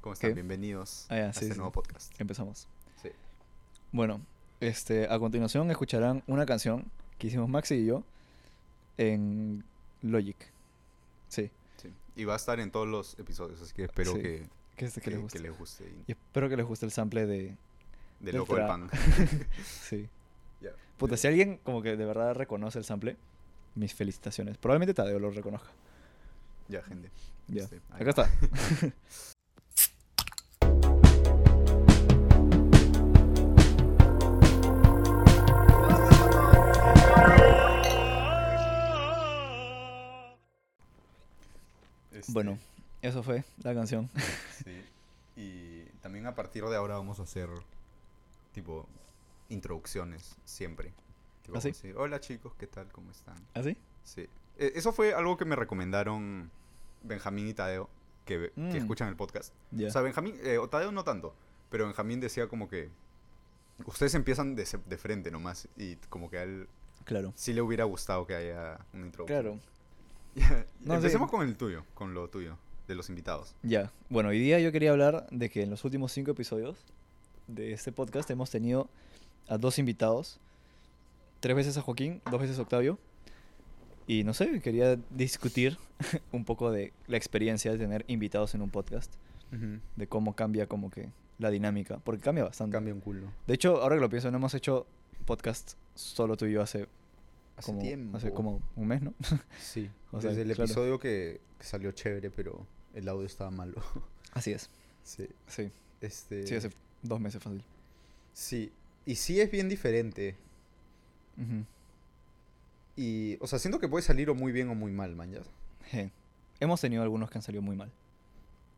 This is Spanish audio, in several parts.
¿Cómo están? ¿Qué? Bienvenidos Ah, a sí, este sí, nuevo podcast. Empezamos. Sí. Bueno, este, a continuación escucharán una canción que hicimos Maxi y yo en Logic. Sí, sí. Y va a estar en todos los episodios, así que espero que, que, este, que que, les que guste. les guste. y- espero que les guste el sample de... De loco del pan. Sí. Ya. Puta, si alguien como que de verdad reconoce el sample, mis felicitaciones. Probablemente Tadeo lo reconozca. Ya, gente. Ya. Este, Acá está. Este, Bueno, eso fue la canción. Sí. Y también a partir de ahora vamos a hacer, tipo, introducciones siempre. Tipo, ¿Ah, sí? decir, Hola chicos, ¿qué tal? ¿Cómo están? ¿Así? Sí. E- Eso fue algo que me recomendaron Benjamín y Tadeo, que, ve- que Mm. escuchan el podcast. O sea, Benjamín, eh, o Tadeo no tanto, pero Benjamín decía como que ustedes empiezan de, de frente nomás y como que a él Claro. sí le hubiera gustado que haya una introducción. Claro. No, Empecemos sí. con el tuyo, con lo tuyo, de los invitados. Ya, bueno, hoy día yo quería hablar de que en los últimos cinco episodios de este podcast hemos tenido a dos invitados, tres veces a Joaquín, dos veces a Octavio, y no sé, quería discutir un poco de la experiencia de tener invitados en un podcast, de cómo cambia como que la dinámica, porque cambia bastante. Cambia un culo. De hecho, ahora que lo pienso, no hemos hecho podcast solo tú y yo hace Hace como, tiempo. hace como un mes, ¿no? Sí. O sea, Desde el claro. episodio que, que salió chévere, pero el audio estaba malo. Así es, sí. sí, Este, sí, hace dos meses fácil. sí. Y sí es bien diferente. Ujú. Y, o sea, siento que puede salir o muy bien o muy mal, man, ya. Je. Hemos tenido algunos que han salido muy mal.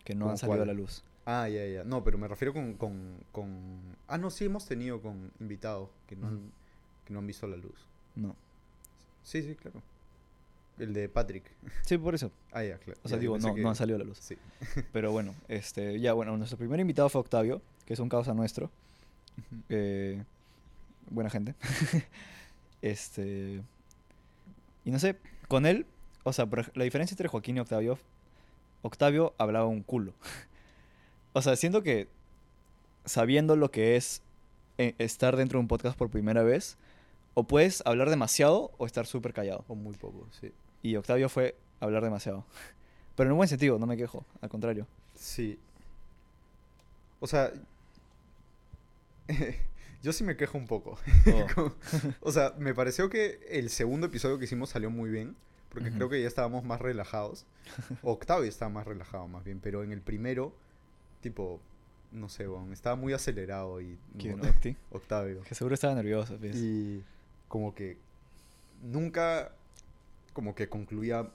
Que no ¿Cómo han salido a la luz. Ah, ya, ya. No, pero me refiero con, con, con... Ah, no, sí hemos tenido con invitados que no, han, que no han visto la luz. No. Sí, sí, claro. El de Patrick. Sí, por eso. Ah, ya, claro. O sea, Ya, digo, no, que- no han salido a la luz. Sí. Pero bueno, este, ya bueno, nuestro primer invitado fue Octavio, que es un causa nuestro. Eh, buena gente. este. Y no sé, con él, o sea, la diferencia entre Joaquín y Octavio, Octavio hablaba un culo. o sea, siento que sabiendo lo que es eh, estar dentro de un podcast por primera vez, o puedes hablar demasiado o estar súper callado. O muy poco, sí. Y Octavio fue hablar demasiado. Pero en un buen sentido, no me quejo, al contrario. Sí. O sea... yo sí me quejo un poco. Oh. O sea, me pareció que el segundo episodio que hicimos salió muy bien. Porque creo que ya estábamos más relajados. Octavio estaba más relajado, más bien. Pero en el primero, tipo, no sé, weón, estaba muy acelerado y... ¿Quién? no- Octi? Octavio. Que seguro estaba nervioso. pues. Y como que nunca, como que concluía,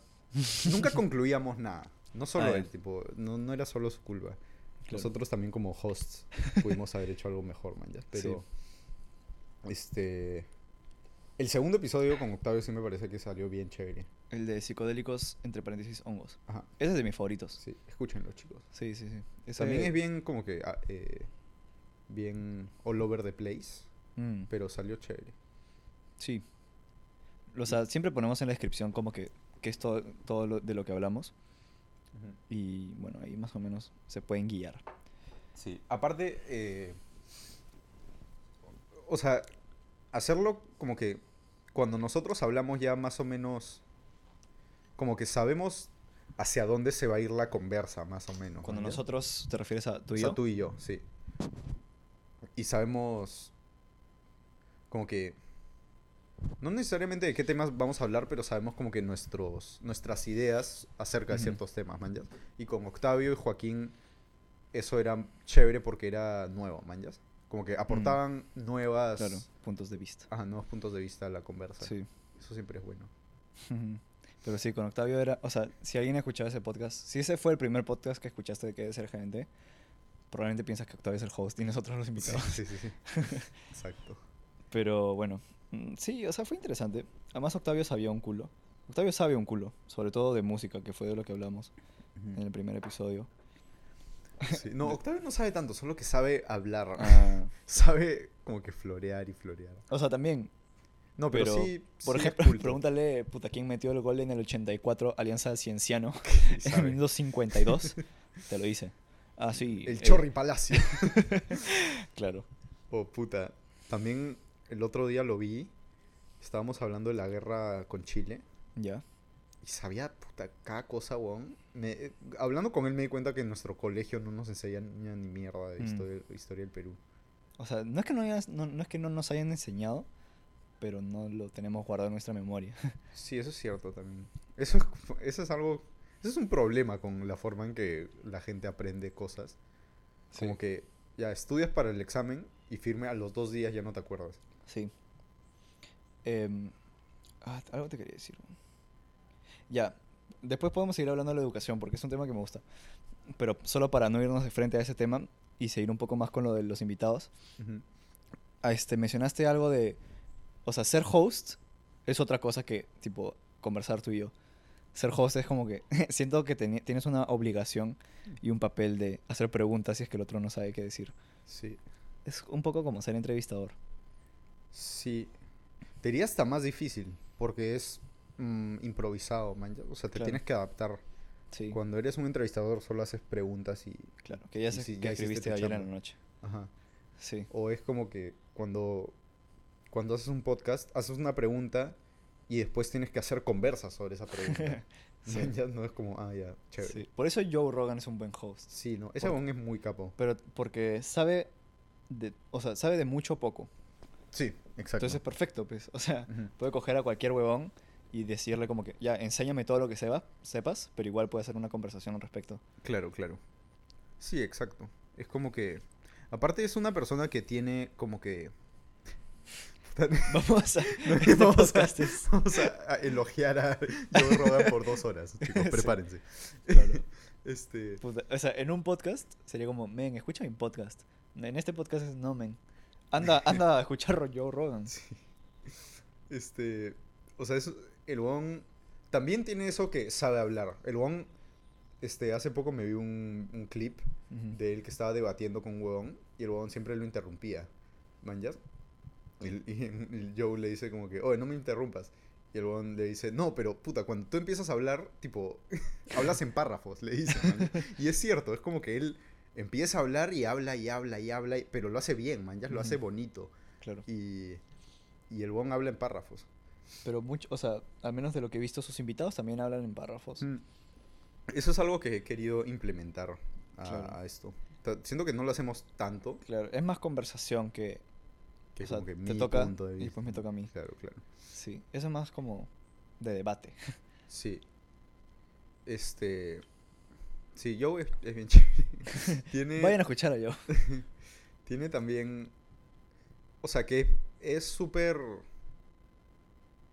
nunca concluíamos nada. No solo Ah, él, tipo, no, no era solo su culpa. Claro. Nosotros también como hosts pudimos haber hecho algo mejor, man, ya. Pero, este, el segundo episodio con Octavio sí me parece que salió bien chévere. El de psicodélicos, entre paréntesis, hongos. Ajá, Ese es de mis favoritos. sí, escúchenlo, chicos. Sí, sí, sí. Ese- También es bien como que, ah, eh, bien all over the place, Mm, pero salió chévere. Sí. O sea, siempre ponemos en la descripción como que, que es todo, todo lo- de lo que hablamos. Y bueno, ahí más o menos se pueden guiar. Sí, aparte, eh, o sea, hacerlo como que cuando nosotros hablamos ya más o menos, como que sabemos hacia dónde se va a ir la conversa, más o menos. Cuando ¿no? nosotros, ¿te refieres a tú O y sea, yo? tú y yo, sí. Y sabemos como que... No necesariamente de qué temas vamos a hablar, pero sabemos como que nuestros, nuestras ideas acerca de ciertos temas, man. ¿ya? Y con Octavio y Joaquín eso era chévere porque era nuevo, man. ¿ya? Como que aportaban nuevas... Claro, puntos de vista. Ajá, nuevos puntos de vista a la conversa. Sí. Eso siempre es bueno. Pero sí, con Octavio era, o sea, si alguien ha escuchado ese podcast, si ese fue el primer podcast que escuchaste de que debe ser gerente, probablemente piensas que Octavio es el host y nosotros los Sí, invitados. sí, sí. sí. Exacto. Pero bueno, mm, sí, o sea, fue interesante. Además, Octavio sabía un culo. Octavio sabe un culo, sobre todo de música, que fue de lo que hablamos en el primer episodio. Sí, No, Octavio no sabe tanto, solo que sabe hablar. Ah, Sabe como que florear y florear. o sea, también, No, pero, pero, sí. por sí ejemplo, culto. pregúntale, puta, ¿quién metió el gol en el 84 Alianza Cienciano? Sí, En el minuto 52, te lo dice. Ah, sí. El eh, Chorri Palacio. Claro. Oh, puta. También el otro día lo vi. Estábamos hablando de la guerra con Chile. Ya. Y sabía, puta, cada cosa, weón. Me- eh, hablando con él me di cuenta que en nuestro colegio no nos enseñan ni mierda de Mm. historia, historia del Perú. O sea, no es que no, hayas- no, no es que no nos hayan enseñado, pero no lo tenemos guardado en nuestra memoria. Sí, eso es cierto también. Eso, eso es algo... Eso es un problema con la forma en que la gente aprende cosas. Como que ya estudias para el examen y firme a los dos días ya no te acuerdas. Sí. Em, ah, algo te quería decir. Ya. Después podemos seguir hablando de la educación porque es un tema que me gusta. Pero solo para no irnos de frente a ese tema y seguir un poco más con lo de los invitados. Ujú. Ah, Este, mencionaste algo de. O sea, ser host es otra cosa que, tipo, conversar tú y yo. Ser host es como que. siento que tienes una obligación y un papel de hacer preguntas si es que el otro no sabe qué decir. Sí. Es un poco como ser entrevistador. Sí. Te diría hasta más difícil porque es mm, improvisado, man. O sea, te Claro. tienes que adaptar. Sí. Cuando eres un entrevistador solo haces preguntas y... Claro, que ya, sé si que ya escribiste ayer en la noche. Ajá. Sí. O es como que cuando, cuando haces un podcast, haces una pregunta y después tienes que hacer conversas sobre esa pregunta. Sí. Ya no es como, ah, ya, chévere. Sí. Por eso Joe Rogan es un buen host. Sí, no. Ese Por- aún es muy capo. Pero porque sabe de, o sea, sabe de mucho poco. Sí, exacto. Entonces es perfecto, pues. O sea, puede coger a cualquier huevón y decirle como que, ya, enséñame todo lo que sepa, sepas, pero igual puede hacer una conversación al respecto. Claro, claro. Sí, exacto. Es como que... Aparte es una persona que tiene como que... Vamos a... Este vamos, a, podcast es- vamos a- a elogiar a Joe Rogan por dos horas, chicos. Sí. Prepárense. Claro. Este... Puta, o sea, en un podcast sería como, men, escucha mi podcast. En este podcast es, no, men. Anda, anda a escuchar Joe Rogan. Sí. Este, o sea, es, el Wong también tiene eso que sabe hablar. El Wong, este, hace poco me vi un, un clip Ujú. de él que estaba debatiendo con un huevón y el huevón siempre lo interrumpía. ¿Manjas? Y, y el Joe le dice como que, oye, no me interrumpas. Y el huevón le dice, no, pero puta, cuando tú empiezas a hablar, tipo, hablas en párrafos, le dice. man". Y es cierto, es como que él empieza a hablar y habla y habla y habla, y- pero lo hace bien, man, lo hace bonito. Claro. Y, y el huevón habla en párrafos. Pero mucho, o sea, al menos de lo que he visto, sus invitados también hablan en párrafos. Mm. Eso es algo que he querido implementar a, Claro. a esto. Siento que no lo hacemos tanto, Claro, es más conversación que, que o es sea, como que te mi toca punto de y vista. después me toca a mí. Claro, claro. Sí, eso es más como de debate. Sí. Este. Sí, Joe es, es bien chévere. tiene, Vayan a escuchar a yo. tiene también. O sea que es súper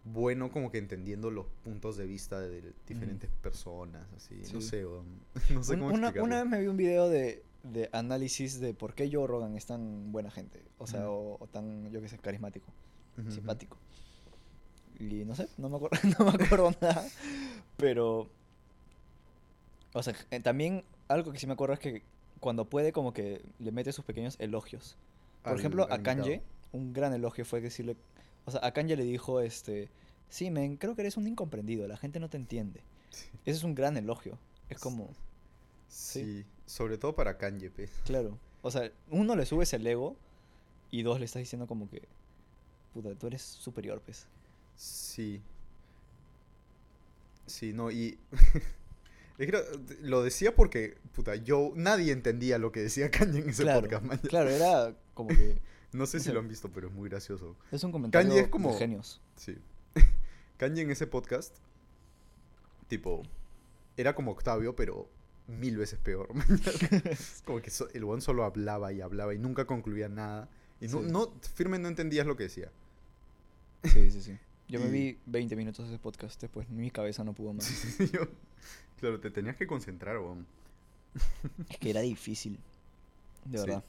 bueno como que entendiendo los puntos de vista de diferentes personas, así. No sé, no sé cómo una, explicarlo. una vez me vi un video de, de análisis de por qué Joe Rogan es tan buena gente. O sea, o, o tan, yo que sé, carismático, simpático. Y no sé, no me acuerdo, no me acuerdo nada. Pero. O sea, eh, también algo que sí me acuerdo es que cuando puede, como que le mete sus pequeños elogios. Por Al- ejemplo, al a Kanye, un gran elogio fue decirle. O sea, a Kanye le dijo, este. Sí, men, creo que eres un incomprendido, la gente no te entiende. Sí. Ese es un gran elogio. Es como. Sí, sobre todo para Kanye, pe. Claro. O sea, uno le subes el ego y dos le estás diciendo como que. Puta, tú eres superior, pues. Sí. Sí, no, y... lo decía porque, puta, yo... Nadie entendía lo que decía Kanye en ese claro, podcast, man. claro, era como que. No sé si lo han visto, pero es muy gracioso. Es un comentario Kanye es como- de genios. Sí. Kanye en ese podcast, tipo, era como Octavio, pero mil veces peor. como que so- el buen solo hablaba y hablaba y nunca concluía nada. Y no, Sí. no, firme no entendías lo que decía. Sí, sí, sí. Yo me vi 20 minutos de ese podcast, después mi cabeza no pudo más. Yo- claro, te tenías que concentrar, weón. Es que era difícil. De Sí. verdad.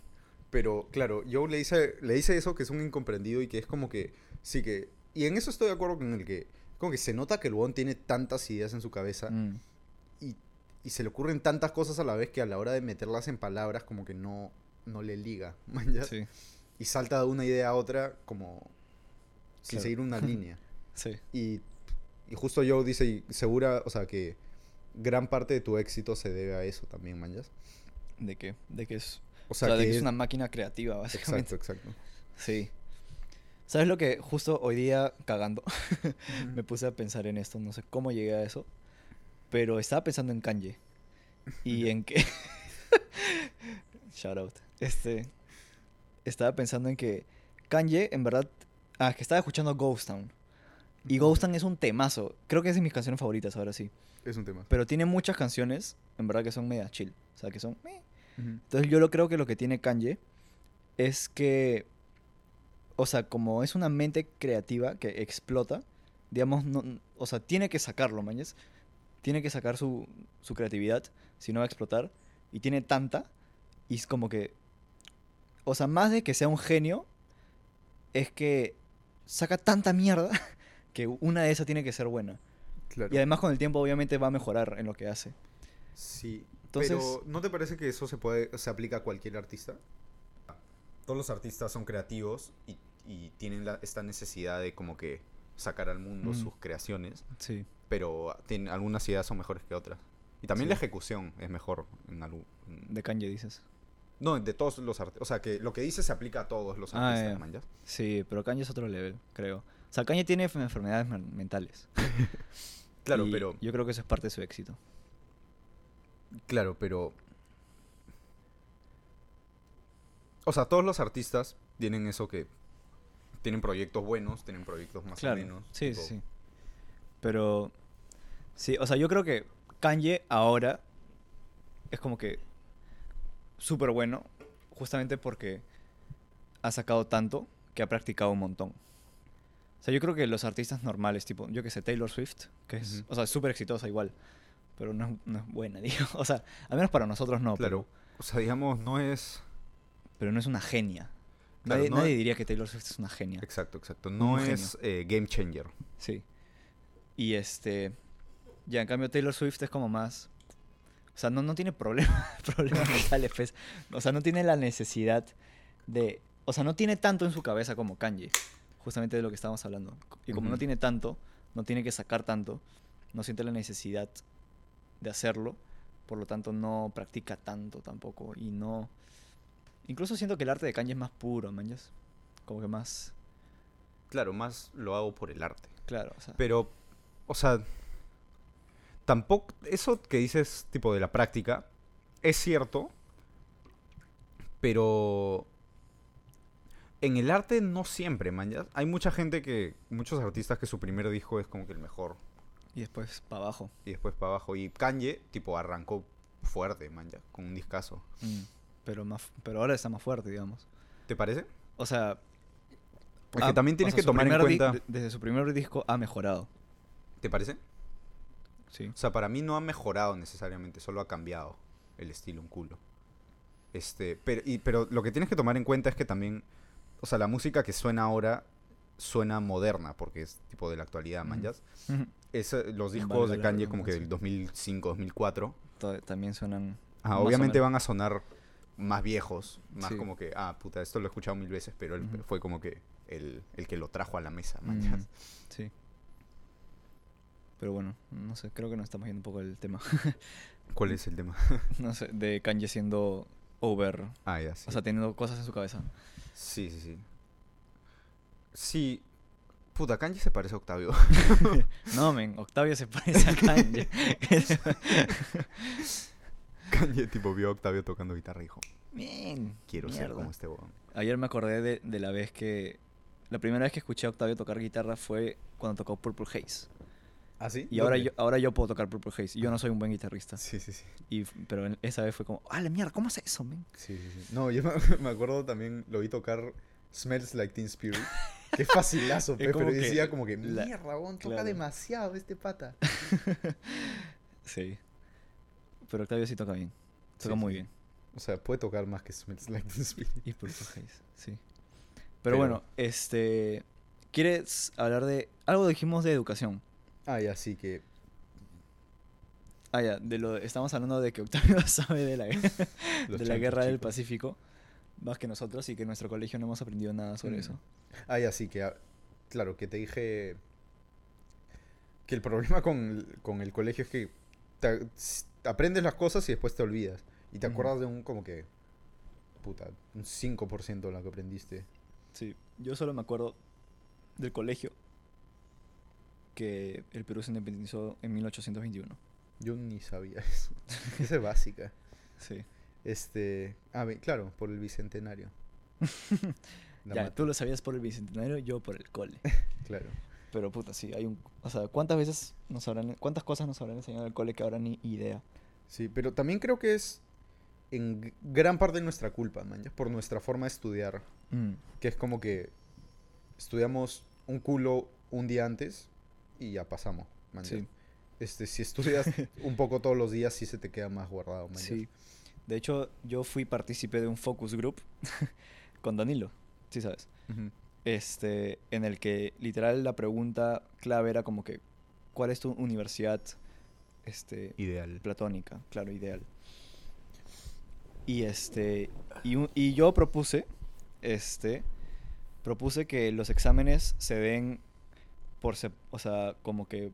Pero, claro, yo le hice, le hice eso que es un incomprendido y que es como que, sí que... Y en eso estoy de acuerdo con el que, como que se nota que el weón tiene tantas ideas en su cabeza Mm, y, y se le ocurren tantas cosas a la vez que a la hora de meterlas en palabras como que no, no le liga. Sí, Y salta de una idea a otra como sin Claro. seguir una línea. sí. Y, y justo Joe dice, segura, o sea, que gran parte de tu éxito se debe a eso también, manjas. de que, de que es, O o sea, sea, de que que es es- una máquina creativa, básicamente. Exacto, exacto. Sí. ¿Sabes lo que justo hoy día cagando me puse a pensar en esto? No sé cómo llegué a eso, pero estaba pensando en Kanye y en que shout out. Este estaba pensando en que Kanye en verdad ah, que estaba escuchando Ghost Town. Y Ghost Town es un temazo. Creo que es de mis canciones favoritas ahora sí. Es un tema. Pero tiene muchas canciones, en verdad que son media chill. O sea, que son... meh. Entonces yo lo creo que lo que tiene Kanye es que, o sea, como es una mente creativa que explota, digamos, no, o sea, tiene que sacarlo, mañas. Tiene que sacar su, su creatividad, si no va a explotar. Y tiene tanta, y es como que, o sea, más de que sea un genio, es que saca tanta mierda que una de esas tiene que ser buena. Claro. Y además con el tiempo obviamente va a mejorar en lo que hace. Sí. Entonces- Pero ¿no te parece que eso se puede se aplica a cualquier artista? Todos los artistas son creativos y, y tienen la- esta necesidad de como que sacar al mundo Mm. sus creaciones, Sí. pero tienen, algunas ideas son mejores que otras. Y también Sí. la ejecución es mejor en De Kanye dices. No, de todos los artistas. O sea, que lo que dice se aplica a todos los Ah, artistas, man, ¿ya? Sí, pero Kanye es otro level, creo. O sea, Kanye tiene enfer- enfermedades men- mentales. Claro, y pero... Yo creo que eso es parte de su éxito. Claro, pero... O sea, todos los artistas tienen eso que... Tienen proyectos buenos, tienen proyectos más claro. o menos. sí, tipo- sí, sí. Pero. Sí, o sea, yo creo que Kanye ahora es como que súper bueno, justamente porque ha sacado tanto que ha practicado un montón. O sea, yo creo que los artistas normales, tipo, yo que sé, Taylor Swift, que es, o sea, es súper exitosa igual, pero no es, no es buena, digo. O sea, al menos para nosotros no, Claro. O sea, digamos, no es... pero, pero no es una genia. Claro, nadie, no nadie es- diría que Taylor Swift es una genia. Exacto, exacto. No es eh, game changer. Sí. Y este. Ya, en cambio, Taylor Swift es como más. O sea, no, no tiene problemas, problemas mentales, pues. O sea, no tiene la necesidad de. O sea, no tiene tanto en su cabeza como Kanye. Justamente de lo que estábamos hablando. Y como no tiene tanto, no tiene que sacar tanto, no siente la necesidad de hacerlo. Por lo tanto, no practica tanto tampoco. Y no. Incluso siento que el arte de Kanye es más puro, manjas. Como que más. Claro, más lo hago por el arte. Claro, o sea. Pero, o sea, tampoco, eso que dices tipo de la práctica, es cierto, pero en el arte no siempre, man. ya. Hay mucha gente que, muchos artistas que su primer disco es como que el mejor Y después para abajo. y después para abajo. Y Kanye, tipo, arrancó fuerte, man, ya, con un discazo. Mm, Pero, más, pero ahora está más fuerte, digamos. ¿Te parece? O sea... Es que también tienes o sea, que tomar en cuenta... de- desde su primer disco ha mejorado. ¿Te parece? Sí. O sea, para mí no ha mejorado necesariamente, solo ha cambiado el estilo un culo. Este, pero, y, pero lo que tienes que tomar en cuenta es que también, o sea, la música que suena ahora suena moderna, porque es tipo de la actualidad, Ujú. man. ¿ya? Es, los discos de Kanye como que del 2005, 2004, To- También suenan... ah, obviamente van a sonar más viejos, más Sí. como que, ah, puta, esto lo he escuchado mil veces, pero él fue como que el, el que lo trajo a la mesa, man. Mm, ¿ya? sí. Pero bueno, no sé, creo que nos estamos yendo un poco del tema. ¿Cuál es el tema? no sé, de Kanye siendo over. Ah, ya, sí. O sea, teniendo cosas en su cabeza. Sí, sí, sí. Sí. Puta, Kanye se parece a Octavio. No, men, Octavio se parece a Kanye. Kanye tipo vio a Octavio tocando guitarra y dijo, Men, quiero ser como este weón. Ayer me acordé de, de la vez que... La primera vez que escuché a Octavio tocar guitarra fue cuando tocó Purple Haze. ¿Ah, sí? Y ahora yo, ahora yo puedo tocar Purple Haze. Yo no soy un buen guitarrista. Sí, sí, sí. Y, pero esa vez fue como, ¡ah, la mierda! ¿Cómo hace eso, men? Sí, sí, sí. No, yo me, acuerdo también, lo vi tocar Smells Like Teen Spirit. Qué facilazo, pe, pero decía como que, mierda, weón, toca claro. demasiado este pata. Sí. Pero Octavio sí toca bien. Toca Sí, muy sí. bien. O sea, puede tocar más que Smells Like Teen Spirit. Y Purple Haze, sí. Pero, Pero- bueno, este... ¿Quieres hablar de... Algo dijimos de educación. Ah, ya, sí, que... Ah, ya, de lo, estamos hablando de que Octavio sabe de la, de la guerra del. Pacífico más que nosotros y que en nuestro colegio no hemos aprendido nada sobre Mm. eso. Ah, ya, sí, que... ah, Claro, que te dije... Que el problema con, con el colegio es que te- aprendes las cosas y después te olvidas. Y te Ujú. acuerdas de un como que, puta, un 5% de lo que aprendiste. Sí, yo solo me acuerdo del colegio que el Perú se independizó en 1821. Yo ni sabía eso. Esa es básica. Sí. Este, ah, claro, por el bicentenario. Ya, mata, tú lo sabías por el bicentenario, yo por el cole. Claro. Pero puta, sí, hay un... O sea, ¿cuántas veces nos habrán... ¿Cuántas cosas nos habrán enseñado en el cole que ahora ni idea? Sí, pero también creo que es en gran parte de nuestra culpa, man, ya, por nuestra forma de estudiar. Mm, Que es como que estudiamos un culo un día antes y ya pasamos, man. Sí. Este, si estudias un poco todos los días, sí se te queda más guardado, man. Sí. De hecho, yo fui partícipe de un focus group con Danilo, sí sabes. Este, en el que literal la pregunta clave era como que, ¿cuál es tu universidad este, Ideal. platónica? Claro, ideal. Y este, y, un- y yo propuse, este, propuse que los exámenes se den por, o sea, como que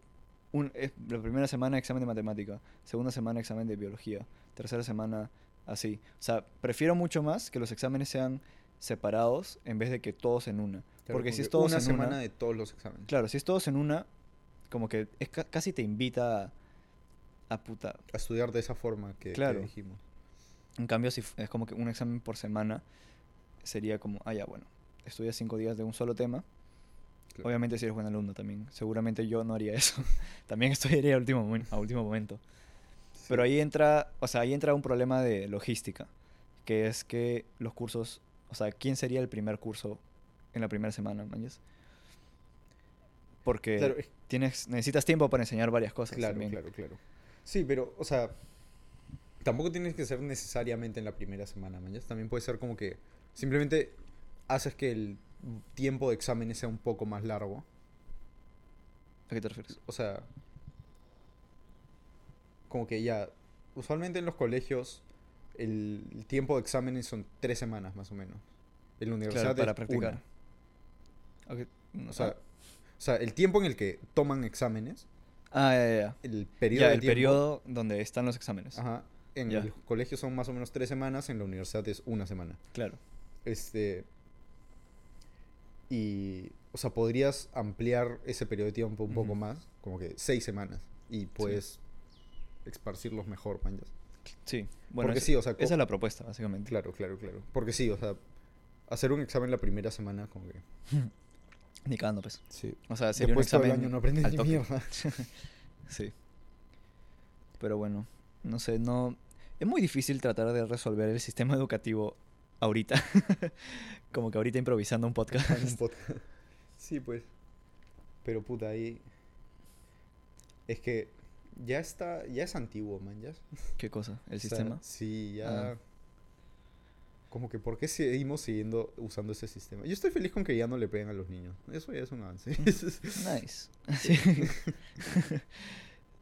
un, es- la primera semana examen de matemática, segunda semana examen de biología, tercera semana así. O sea, prefiero mucho más que los exámenes sean separados en vez de que todos en una. Claro, Porque si que es todos una en semana una, de todos los exámenes. claro, si es todos en una, como que es ca- casi te invita a, a puta. A estudiar de esa forma que, que Claro. dijimos. En cambio, si es como que un examen por semana, sería como, ah, ya, bueno, estudias cinco días de un solo tema. Claro. Obviamente si eres buen alumno también. Seguramente yo no haría eso. también estudiaría a último, a último momento. Sí. Pero ahí entra, o sea, ahí entra un problema de logística, que es que los cursos, o sea, ¿quién sería el primer curso en la primera semana, manches? Porque Claro, tienes, necesitas tiempo para enseñar varias cosas Claro, también. claro, claro. Sí, pero, o sea, tampoco tienes que ser necesariamente en la primera semana, man. ya. También puede ser como que simplemente haces que el tiempo de exámenes sea un poco más largo. ¿A qué te refieres? O sea, como que ya, usualmente en los colegios el, el tiempo de exámenes son tres semanas más o menos. En la universidad Claro, para es practicar. una. O sea, ah, o sea, el tiempo en el que toman exámenes, ah, ya, ya, el periodo Ya, de el tiempo- periodo donde están los exámenes. Ajá. En Ya. el colegio son más o menos tres semanas, en la universidad es una semana. Claro. Este. Y. O sea, podrías ampliar ese periodo de tiempo un poco más, como que seis semanas. Y puedes esparcirlos mejor, manjas. Sí. Bueno, Porque es- sí, o sea, esa es la propuesta, básicamente. Claro, claro, claro. Porque sí, o sea, hacer un examen la primera semana, como que. Ni cagando, pues. Sí. O sea, sería Después un todo el examen año no aprendes ni mierda. Sí. Pero bueno, no sé, no... Es muy difícil tratar de resolver el sistema educativo ahorita. Como que ahorita improvisando un podcast. Un podcast. Sí, pues. Pero puta, ahí. Es que ya está. Ya es antiguo, man. Ya. ¿Qué cosa? ¿El O sea, sistema? Sí, ya. Ah. Como que, ¿por qué seguimos siguiendo usando ese sistema? Yo estoy feliz con que ya no le peguen a los niños. Eso ya es un avance. Nice. Sí.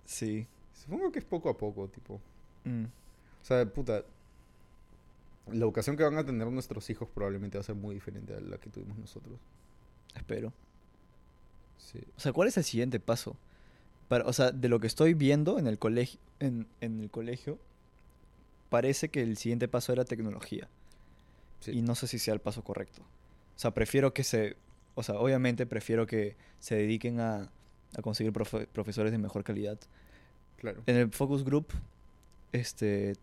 sí. Supongo que es poco a poco, tipo. Mm, O sea, puta. La educación que van a tener nuestros hijos probablemente va a ser muy diferente a la que tuvimos nosotros. espero. Sí. O sea, ¿cuál es el siguiente paso? Para, o sea, de lo que estoy viendo en el colegio, en, en el colegio, parece que el siguiente paso era tecnología. Sí. Y no sé si sea el paso correcto. O sea, prefiero que se... O sea, obviamente prefiero que se dediquen a, a conseguir profe- profesores de mejor calidad. Claro. En el focus group, este,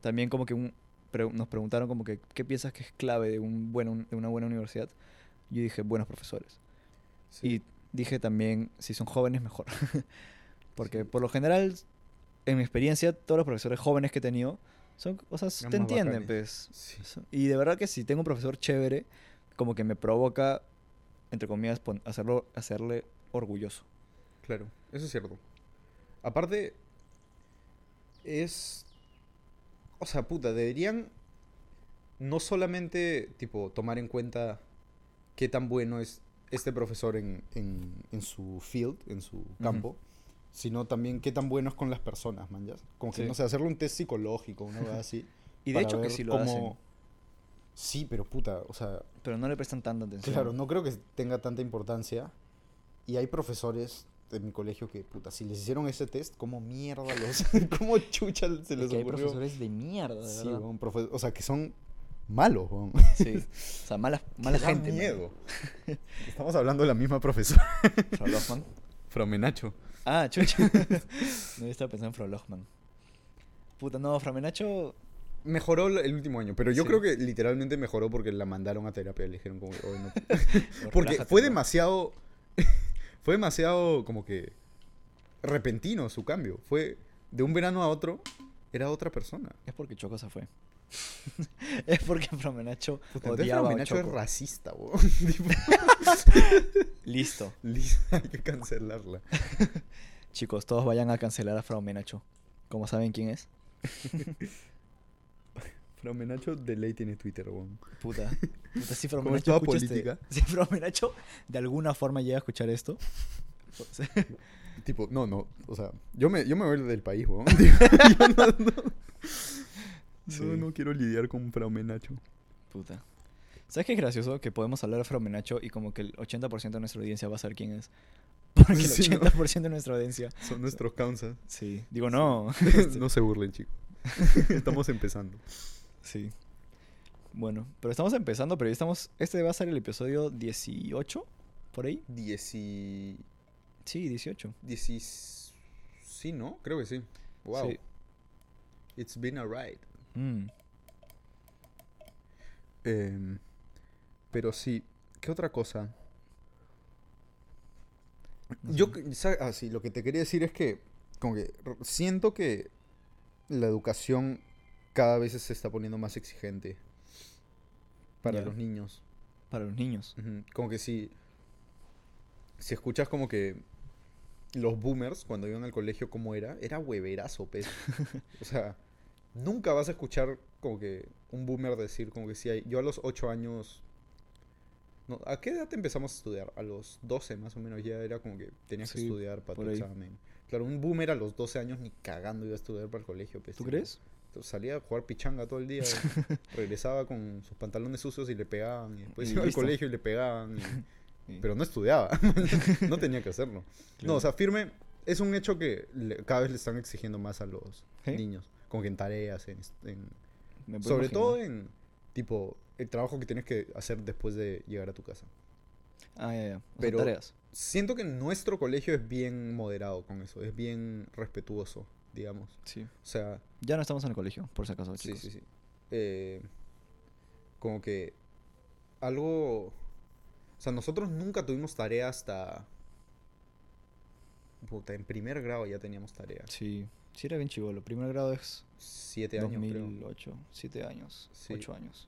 también como que un, pre- nos preguntaron como que, ¿qué piensas que es clave de, un buen, de una buena universidad? Yo dije, buenos profesores. Sí. Y dije también, si son jóvenes, mejor. Porque Sí. por lo general, en mi experiencia, todos los profesores jóvenes que he tenido, son, o sea, Son te entienden, bacanes. pues. Sí. Y de verdad que si tengo un profesor chévere, como que me provoca, entre comillas, hacerlo, hacerle orgulloso. Claro, eso es cierto. Aparte, es... O sea, puta, deberían no solamente, tipo, tomar en cuenta qué tan bueno es este profesor en, en, en su field, en su campo, sino también qué tan bueno es con las personas, man, ¿ya? Como que, Sí. no sé, hacerle un test psicológico, una cosa así. Y de hecho que sí lo cómo- hacen, Sí, pero puta, o sea, pero no le prestan tanta atención. Claro, no creo que tenga tanta importancia. Y hay profesores de mi colegio que, puta, si les hicieron ese test, ¿cómo mierda los... ¿Cómo chucha se Es les que hay profesores de mierda, de Sí, verdad. weón, profe- o sea, que son malos, weón. Sí. O sea, mala, mala Que gente. miedo. Estamos hablando de la misma profesora. Frau Lohmann. Fromenacho. Ah, chucha. no, yo estaba pensando en Frau Lohmann. Puta, no, Framenacho. Mejoró el último año, pero yo Sí. creo que literalmente mejoró porque la mandaron a terapia. Le dijeron como. Porque fue demasiado. Fue demasiado como que. repentino su cambio. Fue de un verano a otro, era otra persona. Es porque Choco se fue. es porque Framenacho Puta, odiaba a es racista, Listo. hay que cancelarla. Chicos, todos vayan a cancelar a Frau Menacho. Como saben quién es. Fromenacho de ley tiene Twitter, weón. Puta. Puta, si es Menacho escucha este- política. Si Frau Menacho de alguna forma llega a escuchar esto. Tipo, no, no, o sea, yo me, yo me voy del país, weón. Yo no, no, Sí. no, no quiero lidiar con Fromenacho. Puta. ¿Sabes qué es gracioso? Que podemos hablar a Frau Menacho y como que el 80% de nuestra audiencia va a saber quién es. Porque el Sí, ¿no? 80% de nuestra audiencia. Son nuestros causas. Sí. Digo, no. No se burlen, chicos. Estamos empezando. Sí. Bueno, pero estamos empezando, pero ya estamos. Este va a ser el episodio 18, por ahí. Dieci... Sí, 18. Dieci... Sí, ¿no? Creo que sí. Wow. Sí. It's been a ride. Mm. Em, pero sí, ¿qué otra cosa? No Yo, sé. sa- ah, lo que te quería decir es que, como que siento que la educación cada vez se está poniendo más exigente para los niños. Para los niños. Como que si, si escuchas como que los boomers cuando iban al colegio cómo era, era hueverazo, pues. o sea, nunca vas a escuchar como que un boomer decir como que si hay, yo a los 8 años... No, ¿A qué edad empezamos a estudiar? A los 12 más o menos ya era como que tenías que estudiar para tu ahí. examen. Claro, un boomer a los 12 años ni cagando iba a estudiar para el colegio. Pues, ¿Tú crees? Salía a jugar pichanga todo el día, regresaba con sus pantalones sucios y le pegaban, y después Y iba al colegio y le pegaban, y- pero no estudiaba, no tenía que hacerlo. No, o sea, firme, es un hecho que le- cada vez le están exigiendo más a los niños, como que en tareas, en, sobre todo en, tipo, el trabajo que tienes que hacer después de llegar a tu casa. Ah, ya, ya. Pero- tareas. Siento que nuestro colegio es bien moderado con eso, es bien respetuoso, digamos. Sí. O sea, Ya no estamos en el colegio, por si acaso, Sí, chicos. sí, sí. Eh, como que algo... O sea, nosotros nunca tuvimos tarea hasta... Puta, en primer grado ya teníamos tarea. Sí, sí era bien chivolo. Primer grado es Siete años, creo. 2008. Siete años. Sí. Ocho años.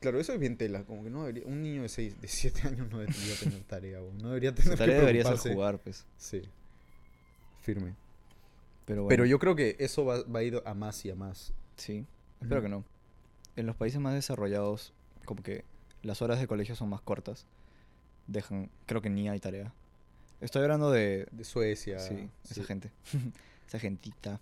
Claro, eso es bien tela. Como que no debería... Un niño de seis, de siete años no debería tener tarea. No debería tener Su que tarea debería ser jugar, pues. Sí. Firme. Pero bueno. Pero yo creo que eso va, va a ir a más y a más. Sí, espero que no. En los países más desarrollados, como que las horas de colegio son más cortas. Dejan, creo que ni hay tarea. Estoy hablando de... De Suecia. sí, esa gente. esa gentita.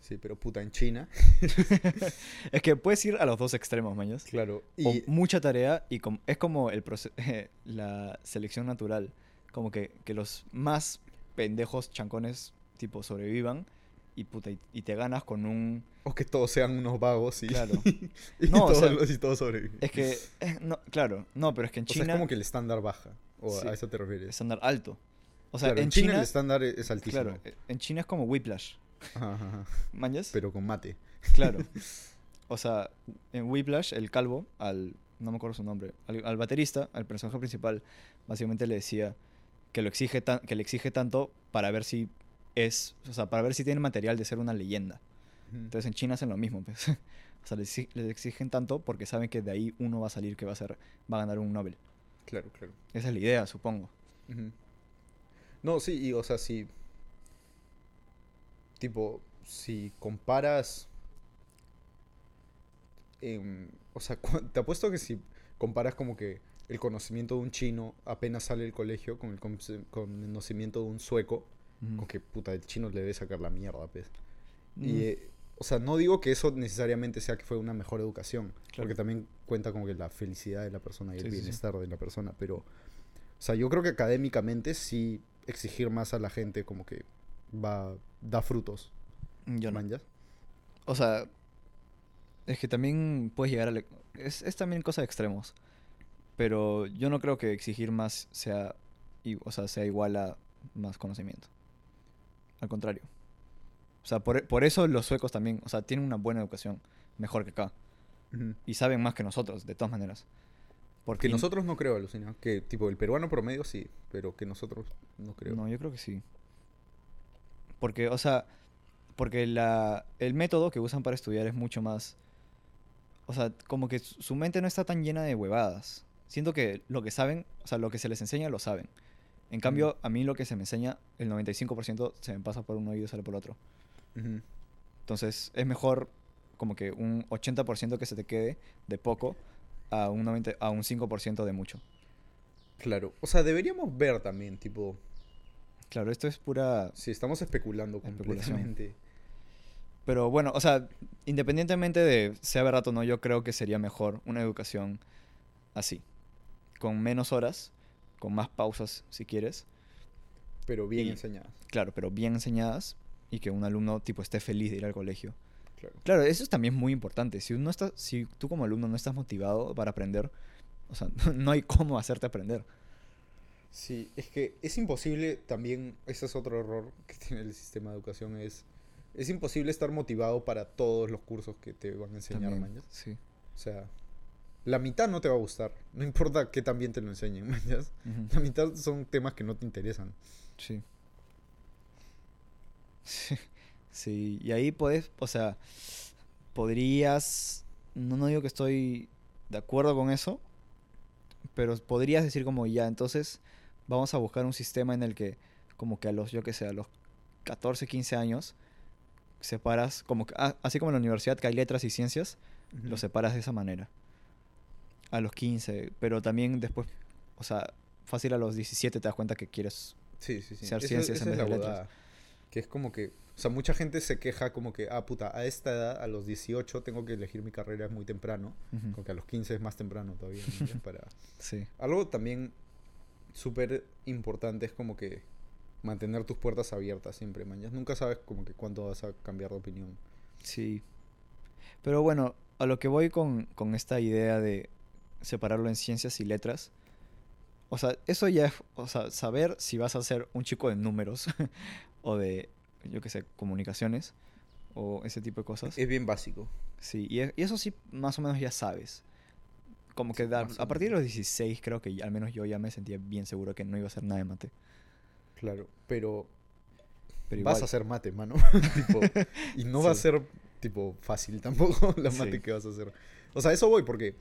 Sí, pero puta, en China. Es que puedes ir a los dos extremos, maños. Claro. O Y... mucha tarea y es como el proce- la selección natural. Como que, que los más pendejos chancones tipo sobrevivan y puta y, y te ganas con un O que todos sean unos vagos y, Claro. y, No, o todos, sea, los- y todos sobreviven. es que eh, no claro no pero es que en O sea, China es como que el estándar baja. O Sí. a eso te refieres. estándar alto o sea Claro, en China, el estándar es altísimo. claro eh, en China es como Whiplash Ajá, ajá, ajá. ¿Mañas? Pero con mate. claro o sea en Whiplash el calvo al no me acuerdo su nombre al, al baterista al personaje principal básicamente le decía que lo exige tan, que le exige tanto para ver si es o sea para ver si tiene material de ser una leyenda Entonces en China hacen lo mismo, pues. O sea, les, les exigen tanto porque saben que de ahí uno va a salir que va a ser, va a ganar un Nobel. Claro, claro. Esa es la idea, supongo. No, sí, y o sea, si. Tipo, si comparas. em, o sea, te apuesto que si comparas como que el conocimiento de un chino apenas sale del colegio con el conocimiento de un sueco, Con que puta, el chino le debe sacar la mierda, pues. Mm, Y, eh, o sea, no digo que eso necesariamente sea que fue una mejor educación, Claro. porque también cuenta como que la felicidad de la persona y el sí, bienestar de la persona, pero, o sea, yo creo que académicamente sí exigir más a la gente como que va, da frutos. Yo no. ¿Manjas? O sea, es que también puedes llegar a... le- Es, es también cosa de extremos. Pero yo no creo que exigir más sea, o sea, sea igual a más conocimiento. Al contrario. O sea, por, por eso los suecos también, o sea, tienen una buena educación, mejor que acá. Y saben más que nosotros, de todas maneras. Porque Que nosotros no creo, alucina. Que tipo el peruano promedio sí, pero que nosotros no creo. No, yo creo que sí. Porque, o sea, porque la, el método que usan para estudiar es mucho más... O sea, como que su su mente no está tan llena de huevadas. Siento que lo que saben, o sea, lo que se les enseña lo saben. En cambio, a mí lo que se me enseña, el 95% se me pasa por un oído y sale por otro. Entonces, es mejor como que un 80% que se te quede de poco a un, 90, a un 5% de mucho. Claro. O sea, deberíamos ver también, tipo, Claro, esto es pura si estamos especulando completamente. Pero bueno, o sea, independientemente de sea verdad o no, yo creo que sería mejor una educación así. Con menos horas, con más pausas si quieres. Pero bien Y- enseñadas. Claro, pero bien enseñadas y que un alumno tipo esté feliz de ir al colegio. Claro. Claro, eso es también muy importante. Si uno está, si tú como alumno no estás motivado para aprender, o sea, no hay cómo hacerte aprender. Sí, es que es imposible también, ese es otro error que tiene el sistema de educación, es, es imposible estar motivado para todos los cursos que te van a enseñar, También, mañas. Sí. O sea, la mitad no te va a gustar, no importa qué también te lo enseñen. La mitad son temas que no te interesan. Sí. Sí. Sí, y ahí puedes, o sea, podrías, no, no digo que estoy de acuerdo con eso, pero podrías decir como ya, entonces vamos a buscar un sistema en el que como que a los, yo que sé, a los 14, 15 años, separas, como que, así como en la universidad que hay letras y ciencias, lo separas de esa manera. A los 15, pero también después, o sea, fácil a los 17 te das cuenta que quieres Sí, sí, sí. ser ciencias en vez de letras. Que es como que, o sea, mucha gente se queja como que, ah, puta, a esta edad, a los 18, tengo que elegir mi carrera muy temprano. Ujú. Como que a los 15 es más temprano todavía. Para... Sí. Algo también súper importante es como que mantener tus puertas abiertas siempre, man. Ya Nunca sabes como que cuándo vas a cambiar de opinión. Sí. Pero bueno, a lo que voy con, con esta idea de separarlo en ciencias y letras. O sea, eso ya es, o sea, saber si vas a ser un chico de números o de, yo qué sé, comunicaciones o ese tipo de cosas. Es bien básico. Sí, y, e- y eso sí, más o menos ya sabes. Como que Sí, da- a partir de los 16 creo que al menos yo ya me sentía bien seguro que no iba a hacer nada de mate. Claro, pero, Pero vas a hacer mate, mano. Tipo, y no va a Sí. ser, tipo, fácil tampoco la mate Sí. que vas a hacer. O sea, eso voy porque,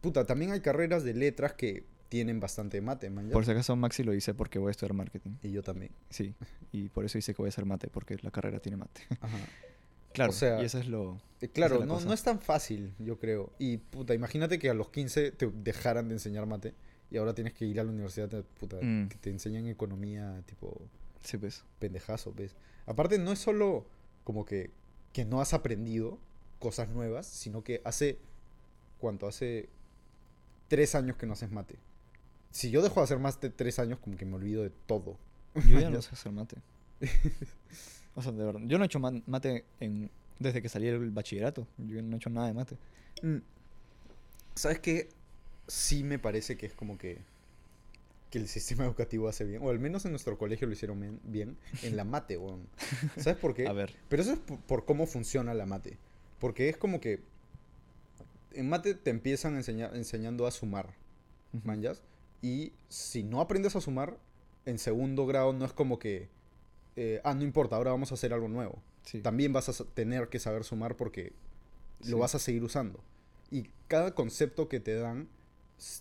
puta, también hay carreras de letras que tienen bastante mate, man. por si acaso Maxi lo hice porque voy a estudiar marketing. Y yo también. Sí, y por eso dice que voy a hacer mate, porque la carrera tiene mate. Ajá. Claro, sea, y eso es lo... Eh, Claro, la no, no es tan fácil, yo creo. Y puta, imagínate que a los 15 te dejaran de enseñar mate y ahora tienes que ir a la universidad, puta, Mm. que te enseñan economía, tipo, Sí, pues. pendejazo, ¿ves? Aparte, no es solo como que, que no has aprendido cosas nuevas, sino que hace, ¿cuánto? Hace tres años que no haces mate. Si yo dejo de hacer más de tres años, como que me olvido de todo. Yo ya no sé hacer mate. O sea, de verdad. Yo no he hecho ma- mate en, desde que salí del bachillerato. Yo no he hecho nada de mate. Mm. ¿Sabes qué? Sí me parece que es como que, que el sistema educativo hace bien, o al menos en nuestro colegio lo hicieron bien, bien en la mate, weón. ¿Sabes por qué? A ver. Pero eso es por, por cómo funciona la mate. Porque es como que en mate te empiezan enseñando a sumar, manjas. Y si no aprendes a sumar, en segundo grado no es como que, eh, ah, no importa, ahora vamos a hacer algo nuevo. Sí. También vas a tener que saber sumar porque Sí. lo vas a seguir usando. Y cada concepto que te dan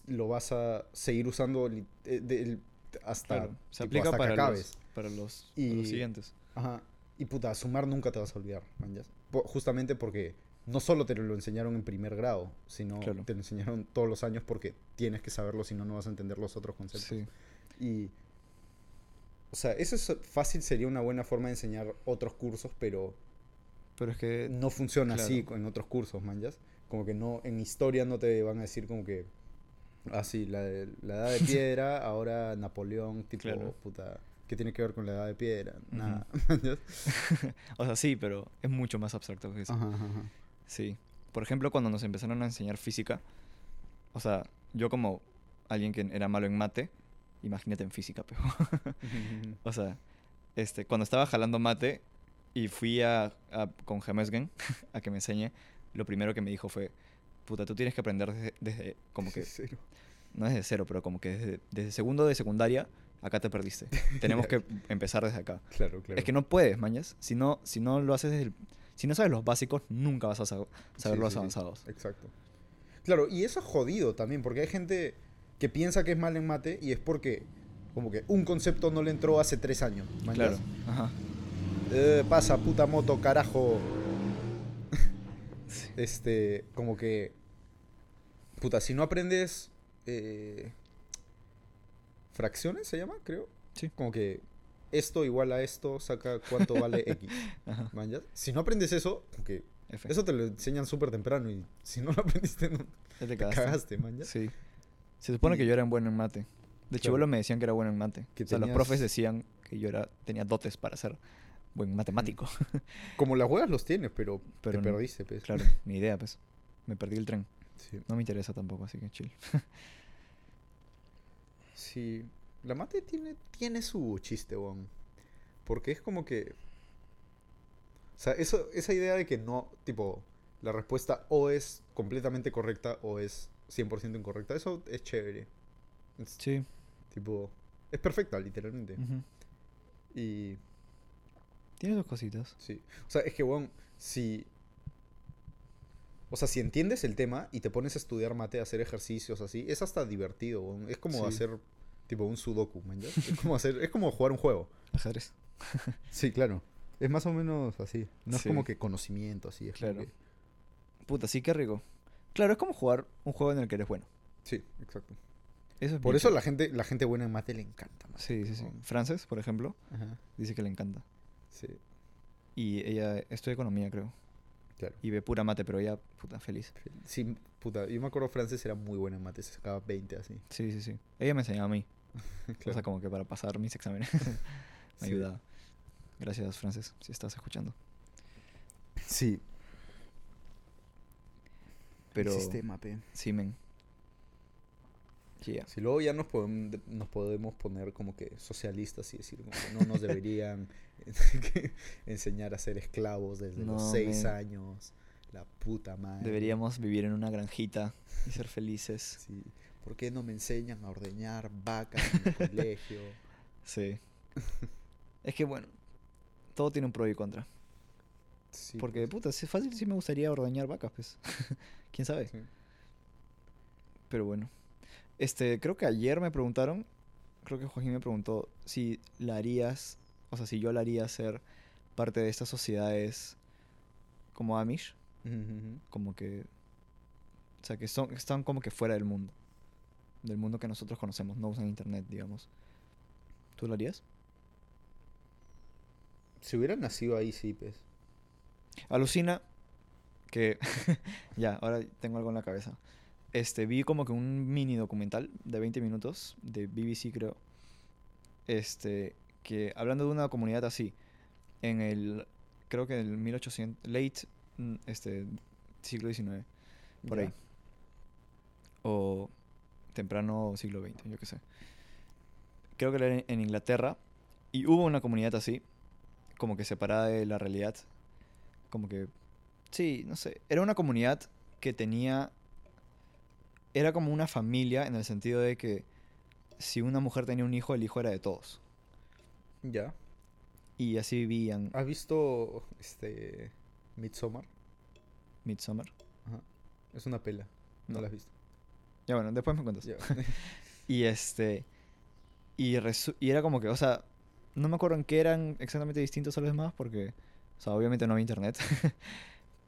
lo vas a seguir usando eh, hasta, Claro, se tipo, aplica hasta para que acabes. los, para los, Y- los siguientes. Ajá. Y puta, sumar nunca te vas a olvidar, manjas. Justamente porque no solo te lo enseñaron en primer grado, sino Claro. te lo enseñaron todos los años porque tienes que saberlo, si no, no vas a entender los otros conceptos. Sí. Y. O sea, eso es fácil, sería una buena forma de enseñar otros cursos, pero Pero es que... no funciona así en otros cursos, manjas. Como que no, en historia no te van a decir como que. Ah, sí, la, de- la edad de piedra, ahora Napoleón, tipo, Claro. puta. ¿Qué tiene que ver con la edad de piedra? Nada. o sea, sí, pero es mucho más abstracto que eso. Ajá, ajá, ajá. Sí. Por ejemplo, cuando nos empezaron a enseñar física, o sea, yo como alguien que era malo en mate, imagínate en física, pero... o sea, este, cuando estaba jalando mate y fui a, a- con Gemesgen a que me enseñe, lo primero que me dijo fue, puta, tú tienes que aprender desde, desde como que, Cero. no desde cero, pero como que desde, desde segundo de secundaria, acá te perdiste. Tenemos que empezar desde acá. Claro, claro. Es que no puedes, mañas. Si no, si no lo haces desde el- Si no sabes los básicos, nunca vas a sab- saber Sí, los sí, avanzados. Exacto. Claro, y eso es jodido también, porque hay gente que piensa que es mal en mate y es porque como que un concepto no le entró hace tres años. Claro. Ajá. Eh, pasa, puta moto, carajo. Sí. Este, como que. Puta, si no aprendes. eh, fracciones se llama, creo. Sí. Como que esto igual a esto saca cuánto vale X. Ajá. ¿mañas? Si no aprendes eso, eso te lo enseñan súper temprano y si no lo aprendiste, no, te te cagaste. cagaste, man. Sí. Se supone que yo era bueno en mate. De Claro. chivolo me decían que era bueno en mate. Que o sea, los profes decían que yo era, tenía dotes para ser buen matemático. Como las juegas los tienes, pero, Pero te no- perdiste, pues. claro, ni idea, pues. Me perdí el tren. Sí. No me interesa tampoco, así que chill. Sí, la mate tiene, tiene su chiste, weón. Porque es como que... O sea, eso, esa idea de que no, tipo, la respuesta o es completamente correcta o es 100% incorrecta, eso es chévere. Es, Sí. tipo, es perfecta, literalmente. Y, Tiene sus cositas. sí. O sea, es que, weón, si... O sea, si entiendes el tema y te pones a estudiar mate, a hacer ejercicios así, es hasta divertido, weón. Es como Sí. hacer, tipo, un sudoku, man. ya? Es como hacer, es como jugar un juego. Ajedrez. Sí, claro. Es más o menos así. No Sí. es como que conocimiento así. Es Claro. que- Puta, sí, qué rico. Claro, es como jugar un juego en el que eres bueno. Sí, exacto. Eso es Por eso la gente, la gente buena en mate le encanta. Sí, sí, sí. Como- Frances, por ejemplo, Ajá. dice que le encanta. Sí, Y ella estudia economía, creo. claro. Y ve pura mate, pero ella, puta, feliz. Sí, puta. Yo me acuerdo Frances era muy buena en mate. Se sacaba 20 así. Sí, sí, sí. Ella me enseñaba a mí. O Claro. sea, como que para pasar mis exámenes. me Sí. ayudaba. Gracias, Frances, si estás escuchando. Sí. Pero El sistema, pe. sí, men. Yeah. Si luego ya nos podemos, nos podemos poner como que socialistas y decir como que no nos deberían enseñar a ser esclavos desde No, los 6 men. años. La puta madre. Deberíamos vivir en una granjita y ser felices. Sí. ¿Por qué no me enseñan a ordeñar vacas en el colegio? Sí. es que bueno, todo tiene un pro y contra. Sí, Porque, pues, puta, si es fácil sí me gustaría ordeñar vacas, pues. ¿Quién sabe? sí. Pero bueno. Este, creo que ayer me preguntaron, creo que Joaquín me preguntó si la harías, o sea, si yo la haría ser parte de estas sociedades como Amish, como que, o sea, que son, están como que fuera del mundo, del mundo que nosotros conocemos, no usan internet, digamos. ¿Tú lo harías? Si hubiera nacido ahí, sí, pues. Alucina que, ya, ahora tengo algo en la cabeza. Este, vi como que un mini documental de 20 minutos de BBC, creo. Este, que hablando de una comunidad así, en el, creo que en el 1800, late, mm, este, siglo XIX, por ahí. O temprano siglo XX, yo qué sé. Creo que era en, Inglaterra. Y hubo una comunidad así, como que separada de la realidad. Como que, sí, no sé. Era una comunidad que tenía... Era como una familia en el sentido de que si una mujer tenía un hijo, el hijo era de todos. Ya. Y así vivían ¿Has visto este Midsommar? Midsommar. Ajá. Es una pela. No, No. la has visto. Ya bueno, después me cuentas. Y este. Y, era como que, o sea, no me acuerdo en qué eran exactamente distintos a los demás, porque, o sea, obviamente no había internet.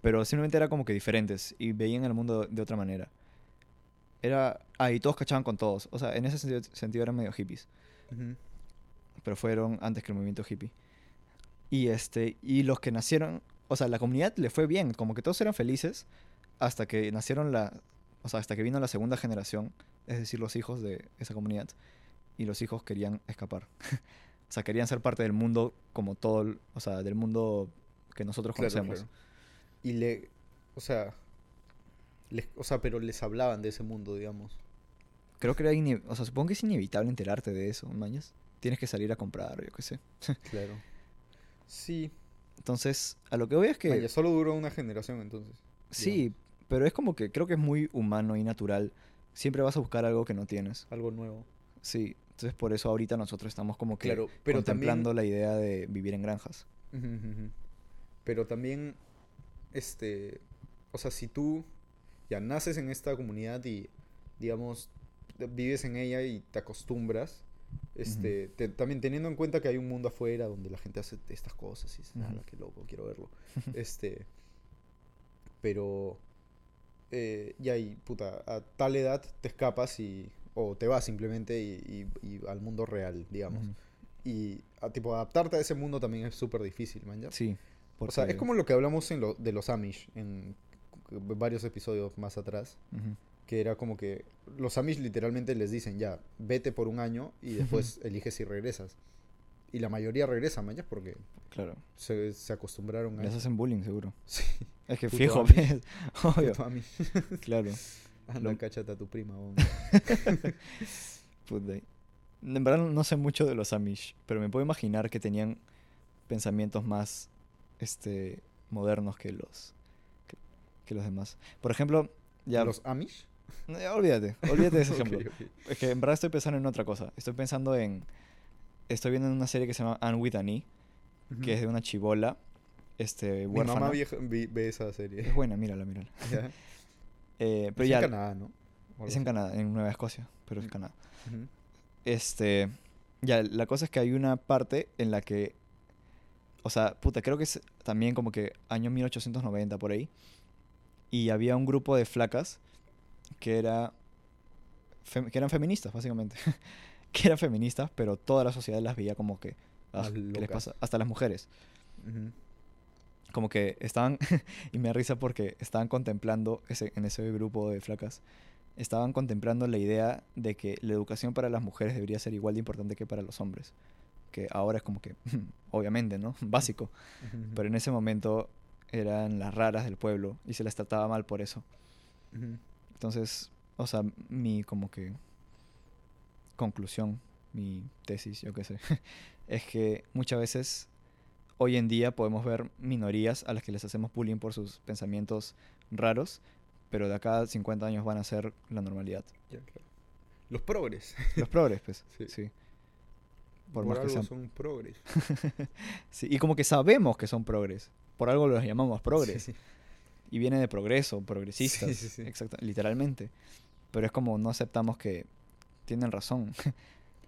pero simplemente era como que diferentes y veían el mundo de otra manera. Era. Ah, y todos cachaban con todos. O sea, en ese sentido, sentido eran medio hippies. Pero fueron antes que el movimiento hippie. Y este. Y los que nacieron. O sea, la comunidad le fue bien. Como que todos eran felices. Hasta que nacieron la. O sea, hasta que vino la segunda generación. Es decir, los hijos de esa comunidad. Y los hijos querían escapar. O sea, querían ser parte del mundo como todo, el- o sea, del mundo que nosotros Claro, conocemos. claro. Y le, o sea, les- o sea, pero les hablaban de ese mundo, digamos. Creo que era o sea, supongo que es inevitable enterarte de eso, mañas. Tienes que salir a comprar, yo qué sé. Claro. Sí. Entonces, a lo que voy es que Vaya, solo duró una generación entonces. sí, pero es como que creo que es muy humano y natural. Siempre vas a buscar algo que no tienes. Algo nuevo. Sí, entonces por eso ahorita nosotros estamos como que Claro, pero contemplando también- la idea de vivir en granjas. Pero también, este, o sea, si tú ya naces en esta comunidad y, digamos, vives en ella y te acostumbras, este, te- también teniendo en cuenta que hay un mundo afuera donde la gente hace estas cosas y dices, Ujú. "Ala, qué loco, quiero verlo. este, pero, eh, ya y, puta, a tal edad te escapas y, o te vas simplemente y, y- y al mundo real, digamos. Y, a, tipo, adaptarte a ese mundo también es súper difícil, man, ¿ya? Sí. O sea, es como lo que hablamos en lo, de los Amish en varios episodios más atrás, que era como que los Amish literalmente les dicen ya, vete por un año y después eliges si regresas. Y la mayoría regresa, mañana, porque Claro. se, se acostumbraron a Les hacen bullying, seguro. Sí, Es que fijo, obvio. puto. Claro. Anda, a tu prima. Puta. En verdad no sé mucho de los Amish, pero me puedo imaginar que tenían pensamientos más este modernos que los que, que los demás. Por ejemplo, ya ¿Los Amish? ya olvídate, olvídate de ese ejemplo. Es que en verdad estoy pensando en otra cosa. Estoy pensando en estoy viendo una serie que se llama Anne with an E, que es de una chibola este Mi huérfana. mamá vieja- vi- ve esa serie. Es buena, mírala, mírala. Eh, pero Es ya en Canadá, ¿no? Es en. Canadá, en Nueva Escocia, pero es Mm. Canadá. Este, ya, la cosa es que hay una parte en la que, o sea, puta, creo que es también como que año 1890 por ahí, y había un grupo de flacas que era, que eran feministas, básicamente, que eran feministas, pero toda la sociedad las veía como que, "Ah, ¿qué les pasa? Hasta las mujeres. Como que estaban, y me da risa porque estaban contemplando, ese, en ese grupo de flacas, estaban contemplando la idea de que la educación para las mujeres debería ser igual de importante que para los hombres. Que ahora es como que, obviamente, ¿no? Básico. Pero en ese momento eran las raras del pueblo y se las trataba mal por eso. Entonces, o sea, mi como que conclusión, mi tesis, yo qué sé, es que muchas veces hoy en día podemos ver minorías a las que les hacemos bullying por sus pensamientos raros, pero de acá a 50 años van a ser la normalidad. Ya, claro. Los progres. Los progres, pues. Sí. Sí. Por, Por, más que algo sean. son progres. Sí, y como que sabemos que son progres. Por algo los llamamos progres. Sí. Y viene de progreso, progresistas. sí, sí. Exacto, literalmente. Pero es como no aceptamos que tienen razón.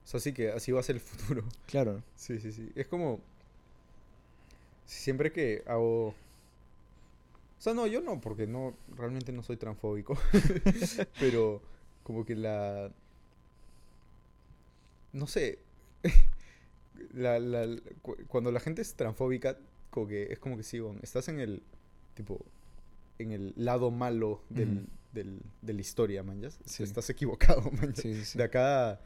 O sea, sí que así va a ser el futuro. claro. Sí, sí, sí. Es como... Siempre que hago... O sea, no, yo no, porque no, realmente no soy transfóbico. Pero como que la... No sé. la, la- la- cu- cuando la gente es transfóbica, como que es como que sí, bueno, estás en el... Tipo... En el lado malo del, del- de la historia, man. ¿ya? Sí. Estás equivocado, man. Sí, sí, sí. De acá a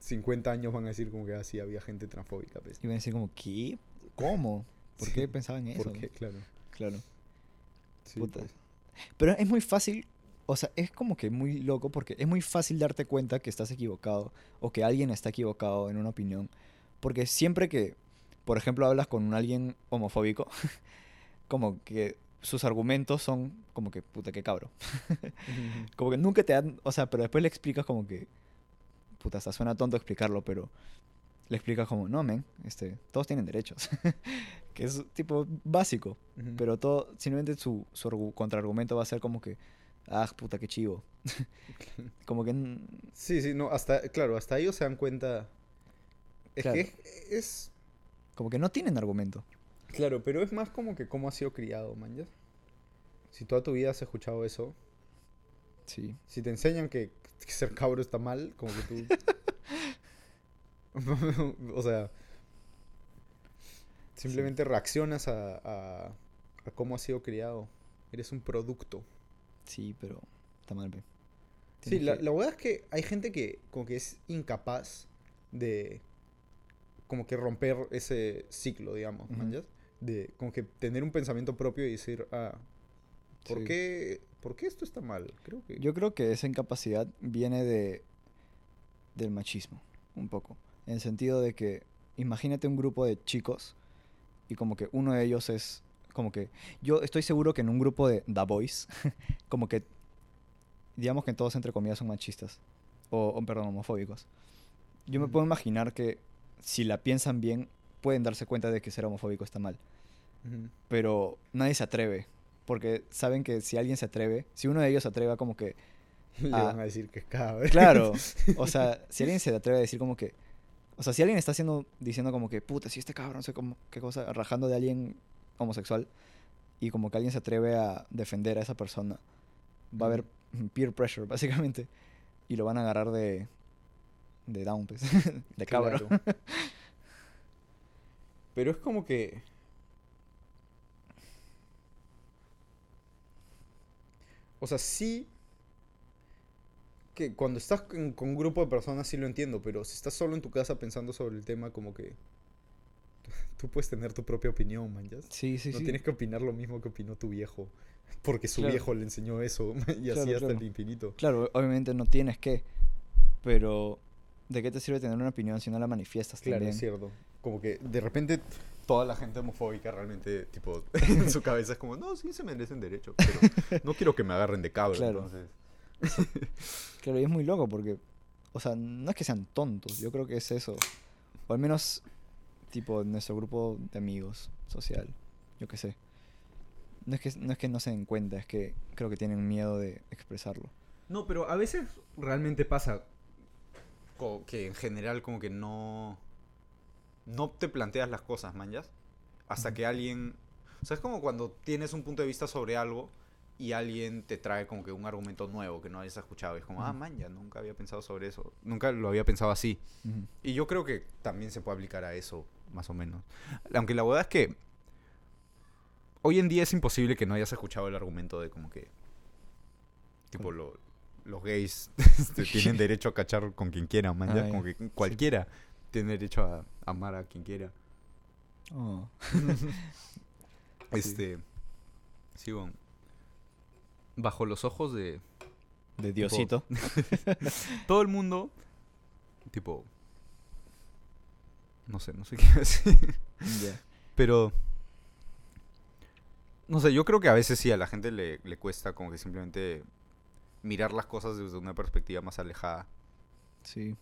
50 años van a decir como que así había gente transfóbica. pues. Iban a decir como, ¿qué? ¿Cómo? ¿Por Sí, qué pensaban eso? ¿Por qué? Claro. Claro. Sí, Puta. pues. Pero es muy fácil, o sea, es como que muy loco porque es muy fácil darte cuenta que estás equivocado o que alguien está equivocado en una opinión. Porque siempre que, por ejemplo, hablas con alguien homofóbico, como que sus argumentos son como que, puta, qué cabro. Como que nunca te dan, o sea, pero después le explicas como que, puta, hasta suena tonto explicarlo, pero le explicas como, no, men, este, todos tienen derechos. que es tipo básico. Pero todo, simplemente su, su argu- contraargumento va a ser como que, ah, puta, qué chivo. como que, Sí, sí, no, hasta, claro, hasta ellos se dan cuenta. Es Claro. que es, es- como que no tienen argumento. Claro, pero es más como que cómo has sido criado, man. ¿ya? Si toda tu vida has escuchado eso, Sí. si te enseñan que, que ser cabro está mal, como que tú. o sea. Simplemente reaccionas a, a, a cómo has sido criado. Eres un producto. Sí, pero está mal. Sí, la, que- la verdad es que hay gente que como que es incapaz de como que romper ese ciclo, digamos. ¿manjas? De como que tener un pensamiento propio y decir, ah, ¿por, Sí. qué, ¿por qué esto está mal? Creo que... Yo creo que esa incapacidad viene de del machismo, un poco. En el sentido de que, imagínate un grupo de chicos y como que uno de ellos es como que yo estoy seguro que en un grupo de The Boys, como que digamos que todos entre comillas son machistas o, o, perdón, homofóbicos. Yo me Ujú. puedo imaginar que si la piensan bien pueden darse cuenta de que ser homofóbico está mal, pero nadie se atreve porque saben que si alguien se atreve, si uno de ellos se atreve a como que Le Ah. van a decir que es cabrón. Claro, o sea, si alguien se atreve a decir como que, o sea, si alguien está haciendo, diciendo como que, puta, si este cabrón, no sé cómo, qué cosa, rajando de alguien homosexual, y como que alguien se atreve a defender a esa persona, va a haber peer pressure, básicamente, y lo van a agarrar de, de down, pues, de. Claro. Pero es como que... O sea, sí... Que cuando estás con, con un grupo de personas sí lo entiendo, pero si estás solo en tu casa pensando sobre el tema, como que... Tú puedes tener tu propia opinión, man, ¿ya? Sí, sí, no sí. tienes que opinar lo mismo que opinó tu viejo. Porque su Claro. viejo le enseñó eso y así hasta claro. el infinito. Claro, obviamente no tienes que, pero ¿de qué te sirve tener una opinión si no la manifiestas Claro, también? es cierto. Como que de repente toda la gente homofóbica realmente, tipo, en su cabeza es como, no, sí se merecen derecho, pero no quiero que me agarren de cabro, Claro. entonces. Claro, y es muy loco porque, o sea, no es que sean tontos, yo creo que es eso. O al menos, tipo, nuestro grupo de amigos social, yo qué sé. No es, que, no es que no se den cuenta, es que creo que tienen miedo de expresarlo. No, pero a veces realmente pasa que en general como que no... No te planteas las cosas, manjas. Hasta que alguien... O sea, es como cuando tienes un punto de vista sobre algo y alguien te trae como que un argumento nuevo que no hayas escuchado. Y es como, ah, man, ya nunca había pensado sobre eso. Nunca lo había pensado así. Y yo creo que también se puede aplicar a eso, más o menos. Aunque la verdad es que hoy en día es imposible que no hayas escuchado el argumento de como que, tipo, los gays este, tienen derecho a cachar con quien quiera, man. ya, Ah, como que cualquiera tiene derecho a amar a quien quiera. Oh, Este, sí, bueno. Bajo los ojos de de Diosito. todo el mundo, tipo, no sé, no sé qué decir. Pero. No sé, yo creo que a veces sí a la gente le, le cuesta como que simplemente mirar las cosas desde una perspectiva más alejada. Sí.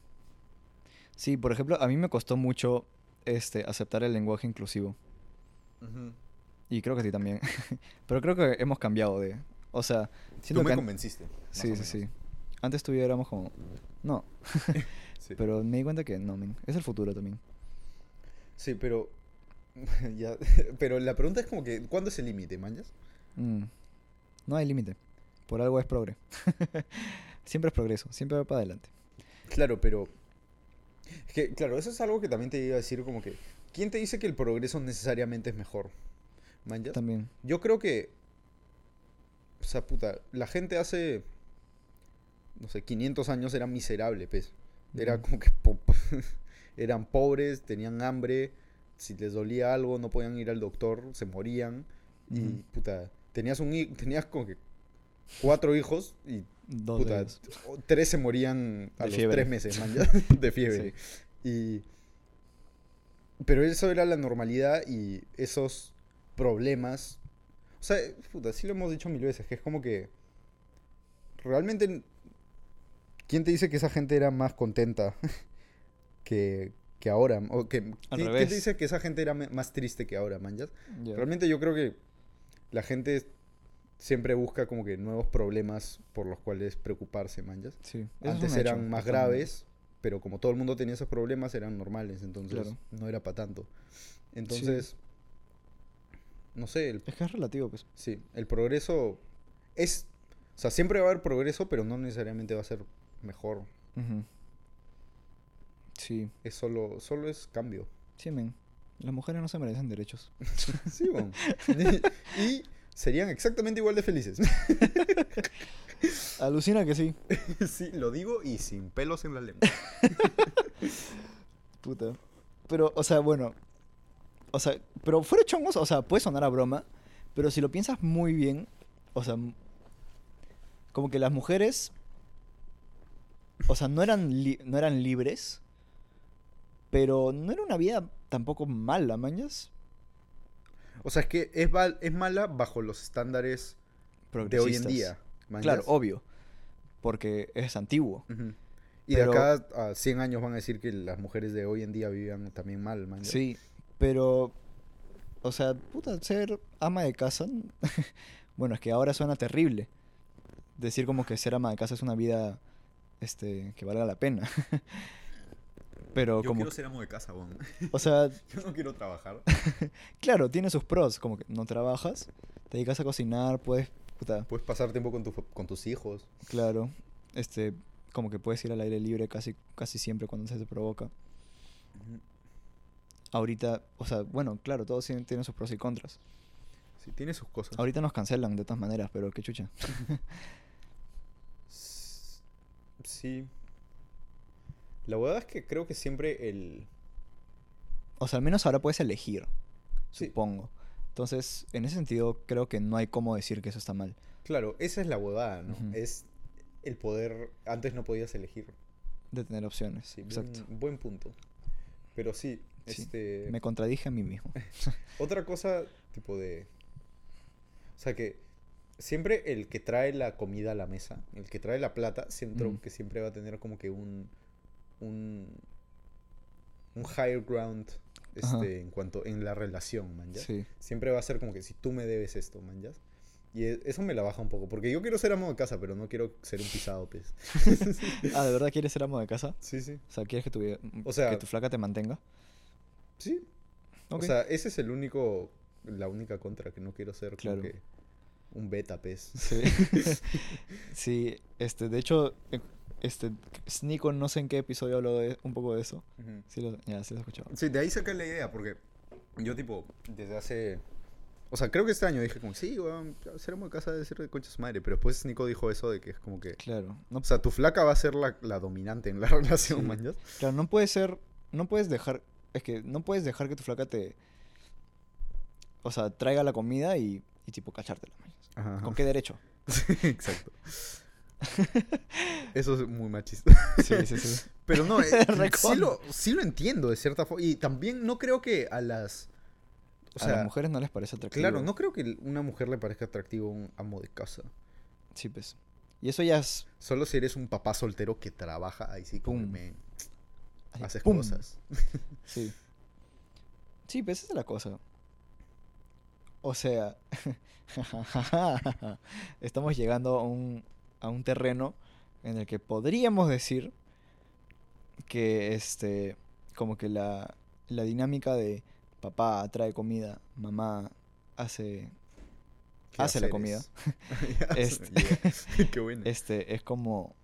Sí, por ejemplo, a mí me costó mucho este, aceptar el lenguaje inclusivo. Y creo que a ti también. Pero creo que hemos cambiado de... O sea, Tú me que... convenciste. Sí, sí, sí. Antes tú y yo éramos como... No. Sí. Pero me di cuenta que no, men. Es el futuro también. Sí, pero. ya, pero la pregunta es como que, ¿cuándo es el límite, manjas? Mm. No hay límite. Por algo es progre. siempre es progreso. Siempre va para adelante. Claro, pero. Es que, claro, eso es algo que también te iba a decir, como que. ¿Quién te dice que el progreso necesariamente es mejor? ¿Manjas? También. Yo creo que. O sea, puta, la gente hace. No sé, 500 años era miserable, pues. Era como que. po- eran pobres, tenían hambre. Si les dolía algo, no podían ir al doctor, se morían. Y, puta, tenías un Tenías como que. Cuatro hijos y Dos puta, tres se morían a De los fiebre. tres meses, man, ya, de fiebre. Sí. Y. Pero eso era la normalidad y esos problemas. O sea, puta, sí lo hemos dicho mil veces, que es como que. Realmente. ¿Quién te dice que esa gente era más contenta que, que ahora? O que, Al ¿quién, te dice que esa gente era más triste que ahora, man? ya? Ya. Realmente yo creo que la gente siempre busca como que nuevos problemas por los cuales preocuparse, manjas. Sí. Antes hecho, eran más graves, pero como todo el mundo tenía esos problemas, eran normales, entonces Claro. no era para tanto. Entonces, no sé, el, Es que es relativo, pues. sí, el progreso es, o sea, siempre va a haber progreso, pero no necesariamente va a ser mejor. Sí. Es solo, solo es cambio. Sí, men. Las mujeres no se merecen derechos. Sí, y, y serían exactamente igual de felices. Alucina que sí. sí, lo digo y sin pelos en la lengua. Puta. pero, o sea, bueno. O sea, pero fuera chongos, o sea, puede sonar a broma, pero si lo piensas muy bien, o sea, como que las mujeres, o sea, no eran, no eran libres, pero no era una vida tampoco mala, mañas. O sea, es que es, es mala bajo los estándares de hoy en día. ¿manjas? Claro, obvio, porque es antiguo. Y Pero- de acá a 100 años van a decir que las mujeres de hoy en día vivían también mal. ¿ya? Sí, pero, o sea, puta, ser ama de casa, bueno, es que ahora suena terrible. Decir como que ser ama de casa es una vida, este, que valga la pena. Pero Yo como, quiero ser amo de casa, weón. o sea, Yo no quiero trabajar. claro, tiene sus pros, como que no trabajas, te dedicas a cocinar, puedes, puta, Puedes pasar tiempo con, tu, con tus hijos. claro, este, como que puedes ir al aire libre casi, casi siempre cuando se te provoca. Ahorita, o sea, bueno, claro, todos tienen, tienen sus pros y contras. Sí, tiene sus cosas. Ahorita nos cancelan de todas maneras, pero qué chucha. Sí. La verdad es que creo que siempre el... O sea, al menos ahora puedes elegir, Sí. supongo. Entonces, en ese sentido, creo que no hay cómo decir que eso está mal. Claro, esa es la huevada, ¿no? Es el poder... Antes no podías elegir. De tener opciones. Sí, Exacto. buen, buen punto. Pero sí, Sí, este... Me contradije a mí mismo. Otra cosa, tipo de... O sea que siempre el que trae la comida a la mesa, el que trae la plata, siento Mm. que siempre va a tener como que un... Un, un higher ground Ajá. este, en cuanto en la relación, man, ¿ya? Sí. Siempre va a ser como que si tú me debes esto, man, ¿ya? Y e- eso me la baja un poco, porque yo quiero ser amo de casa, pero no quiero ser un pisado, pues. Ah, ¿de verdad quieres ser amo de casa? Sí, sí. O sea, ¿quieres que tu, vida- O sea- que tu flaca te mantenga? Sí. O sea, ese es el único, la única contra que no quiero ser como Claro. que un beta, pues. Sí. sí, este, de hecho, eh, este, Sneeko no sé en qué episodio habló de, un poco de eso. Sí, lo, ya, sí lo he escuchado. Sí, de ahí saqué la idea, porque yo, tipo, desde hace. O sea, creo que este año dije como, sí, weón, ser amo de casa debe ser de concha su madre. Pero después Nico dijo eso de que es como que. Claro. No, O sea, tu flaca va a ser la, la dominante en la relación, Sí. claro, no puede ser, no puedes dejar, es que no puedes dejar que tu flaca te, o sea, traiga la comida y, y tipo cachártela. Ajá. ¿Con qué derecho? Sí, exacto. Eso es muy machista. Sí, sí, sí. Pero no, eh, sí, lo, sí lo entiendo de cierta forma. Y también no creo que a las. O a sea, las mujeres no les parece atractivo. claro, no creo que una mujer le parezca atractivo un amo de casa. Sí, pues. Y eso ya es, Solo si eres un papá soltero que trabaja, ahí sí como Haces ¡pum! cosas. Sí. Sí, pues esa es la cosa. O sea, estamos llegando a un, a un terreno en el que podríamos decir que este, como que la, la dinámica de papá trae comida, mamá hace, ¿Qué hace la comida, Este-. Qué bueno. este, es como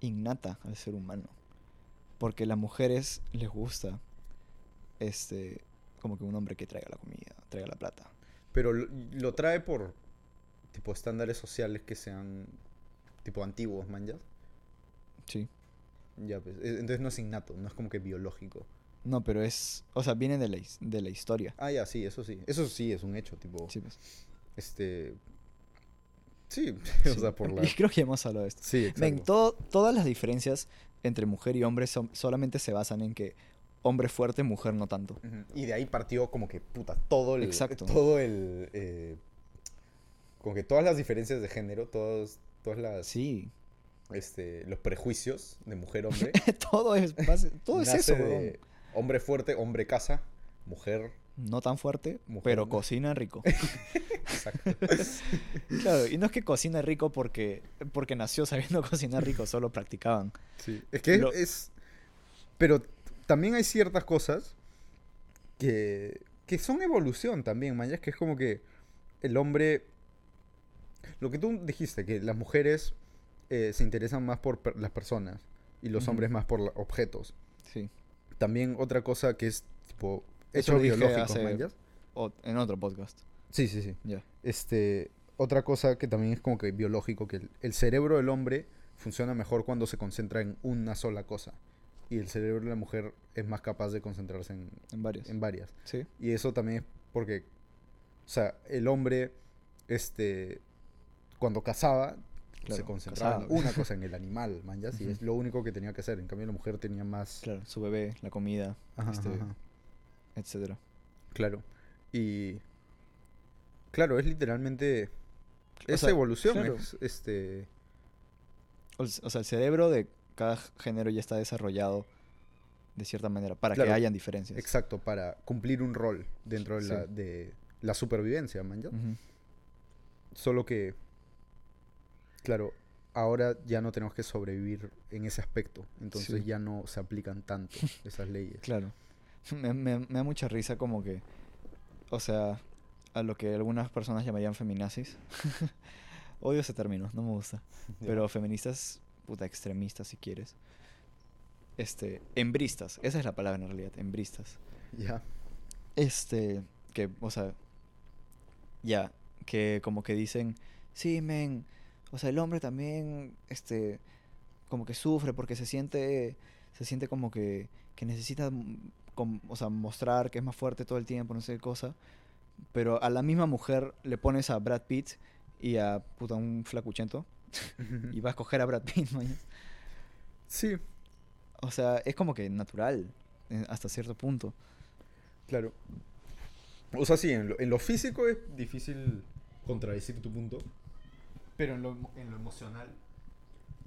innata al ser humano. Porque a las mujeres les gusta este, como que un hombre que traiga la comida, traiga la plata. Pero lo, lo trae por tipo estándares sociales que sean tipo antiguos, man, ¿ya? Sí. Ya, pues. e- Entonces no es innato, no es como que biológico. No, pero es. O sea, viene de la, de la historia. Ah, ya, sí, eso sí. Eso sí es un hecho, tipo. Sí, pues. Este. Sí, Sí. o sea, por la. Y creo que hemos hablado de esto. Sí, exacto. Ven, todo- todas las diferencias entre mujer y hombre solamente se basan en que hombre fuerte, mujer no tanto. Y de ahí partió como que, puta, todo el. Exacto. Todo el. eh, como que todas las diferencias de género, todos, todas las. Sí. Este, los prejuicios de mujer-hombre. todo es, todo es eso, de. Hombre fuerte, hombre casa, mujer. No tan fuerte, Mujer, pero cocina rico. Exacto. claro, y no es que cocina rico porque, porque nació sabiendo cocinar rico, solo practicaban. Sí. Es que Lo- es. Pero también hay ciertas cosas que. que son evolución también, man. Es que es como que el hombre. Lo que tú dijiste, que las mujeres eh, se interesan más por per- las personas y los hombres más por objetos. Sí. También otra cosa que es tipo. Eso Hechos lo dije biológicos, hace- man, ya. O en otro podcast. Sí, sí, sí. Este, otra cosa que también es como que biológico, que el, el cerebro del hombre funciona mejor cuando se concentra en una sola cosa. y el cerebro de la mujer es más capaz de concentrarse en, En varios. en varias. Sí. Y eso también es porque, o sea, el hombre, este, cuando cazaba, se concentraba en una cosa, en el animal, man, ya, y es lo único que tenía que hacer. En cambio, la mujer tenía más... Claro, su bebé, la comida, Ajá, este, ajá. Etcétera. Claro. Y... Claro, es literalmente... O Es sea, evolución, claro. es, este... O sea, el cerebro de cada género ya está desarrollado de cierta manera para Claro, que hayan diferencias. Exacto, para cumplir un rol dentro de, la, de la supervivencia, man. Ujú. Solo que, claro, ahora ya no tenemos que sobrevivir en ese aspecto. Entonces Sí. ya no se aplican tanto esas leyes. Claro. Me, me- me da mucha risa como que, o sea, a lo que algunas personas llamarían feminazis. Odio ese término, no me gusta. Pero feministas, puta, extremistas si quieres. Este, embristas, esa es la palabra en realidad, embristas. Ya. Este, que, o sea, ya, que como que dicen, sí, men, o sea, el hombre también, este, como que sufre porque se siente, se siente como que, que necesita, o sea, mostrar que es más fuerte todo el tiempo, no sé qué cosa, pero a la misma mujer le pones a Brad Pitt y a, puta, un flacuchento, y va a escoger a Brad Pitt. Sí, O sea, es como que natural, eh, hasta cierto punto. claro. O sea, sí, en lo, en lo físico es difícil contradecir tu punto. Pero en lo, en lo emocional,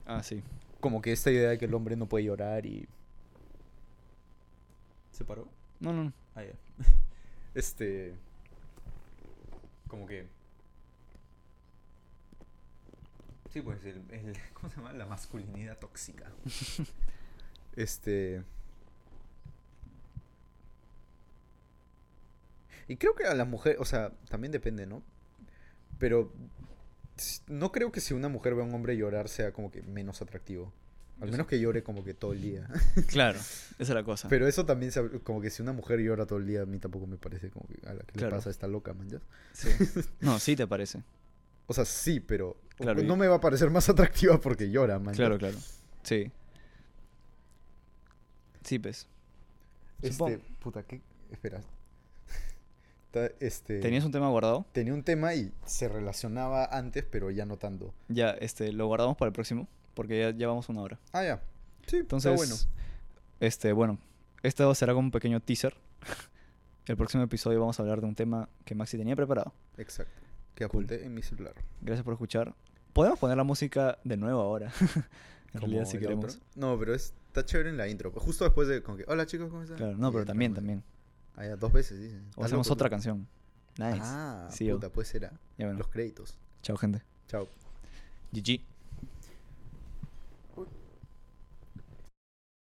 Ah, sí. como que esta idea de que el hombre no puede llorar y... ¿Se paró? No, no, no. Ah, ya. Este. Como que. Sí, pues el, el- ¿Cómo se llama? La masculinidad tóxica. este. Y creo que a la mujer, o sea, también depende, ¿no? Pero no creo que si una mujer ve a un hombre llorar sea como que menos atractivo. Al menos que llore como que todo el día. Claro, esa es la cosa. Pero eso también, se- como que si una mujer llora todo el día, a mí tampoco me parece como que a la que Claro. le pasa esta loca, man. ¿ya? Sí. No, sí te parece. O sea, sí, pero Claro, no me va a parecer más atractiva porque llora, man. Claro, claro. Sí. Sí, pues. Este, Supongo- puta, ¿qué? Espera. Este, ¿Tenías un tema guardado? tenía un tema y se relacionaba antes, pero ya no tanto. Ya, este, lo guardamos para el próximo, porque ya llevamos una hora. Ah, ya. Sí, Entonces, está bueno. este, bueno, esto será como un pequeño teaser. El próximo episodio vamos a hablar de un tema que Maxi tenía preparado. Exacto. Que Cool. apunté en mi celular. Gracias por escuchar. Podemos poner la música de nuevo ahora. en realidad, si queremos. outro. No, pero es- está chévere en la intro. Justo después de como que, hola chicos, ¿cómo están? Claro, no, pero también, también. Ah, ya, dos veces, dicen. O hacemos loco, otra tú. canción. Nice. Ah, Sí, puta, pues será. Ya bueno. Los créditos. Chao, gente. Chao. GG.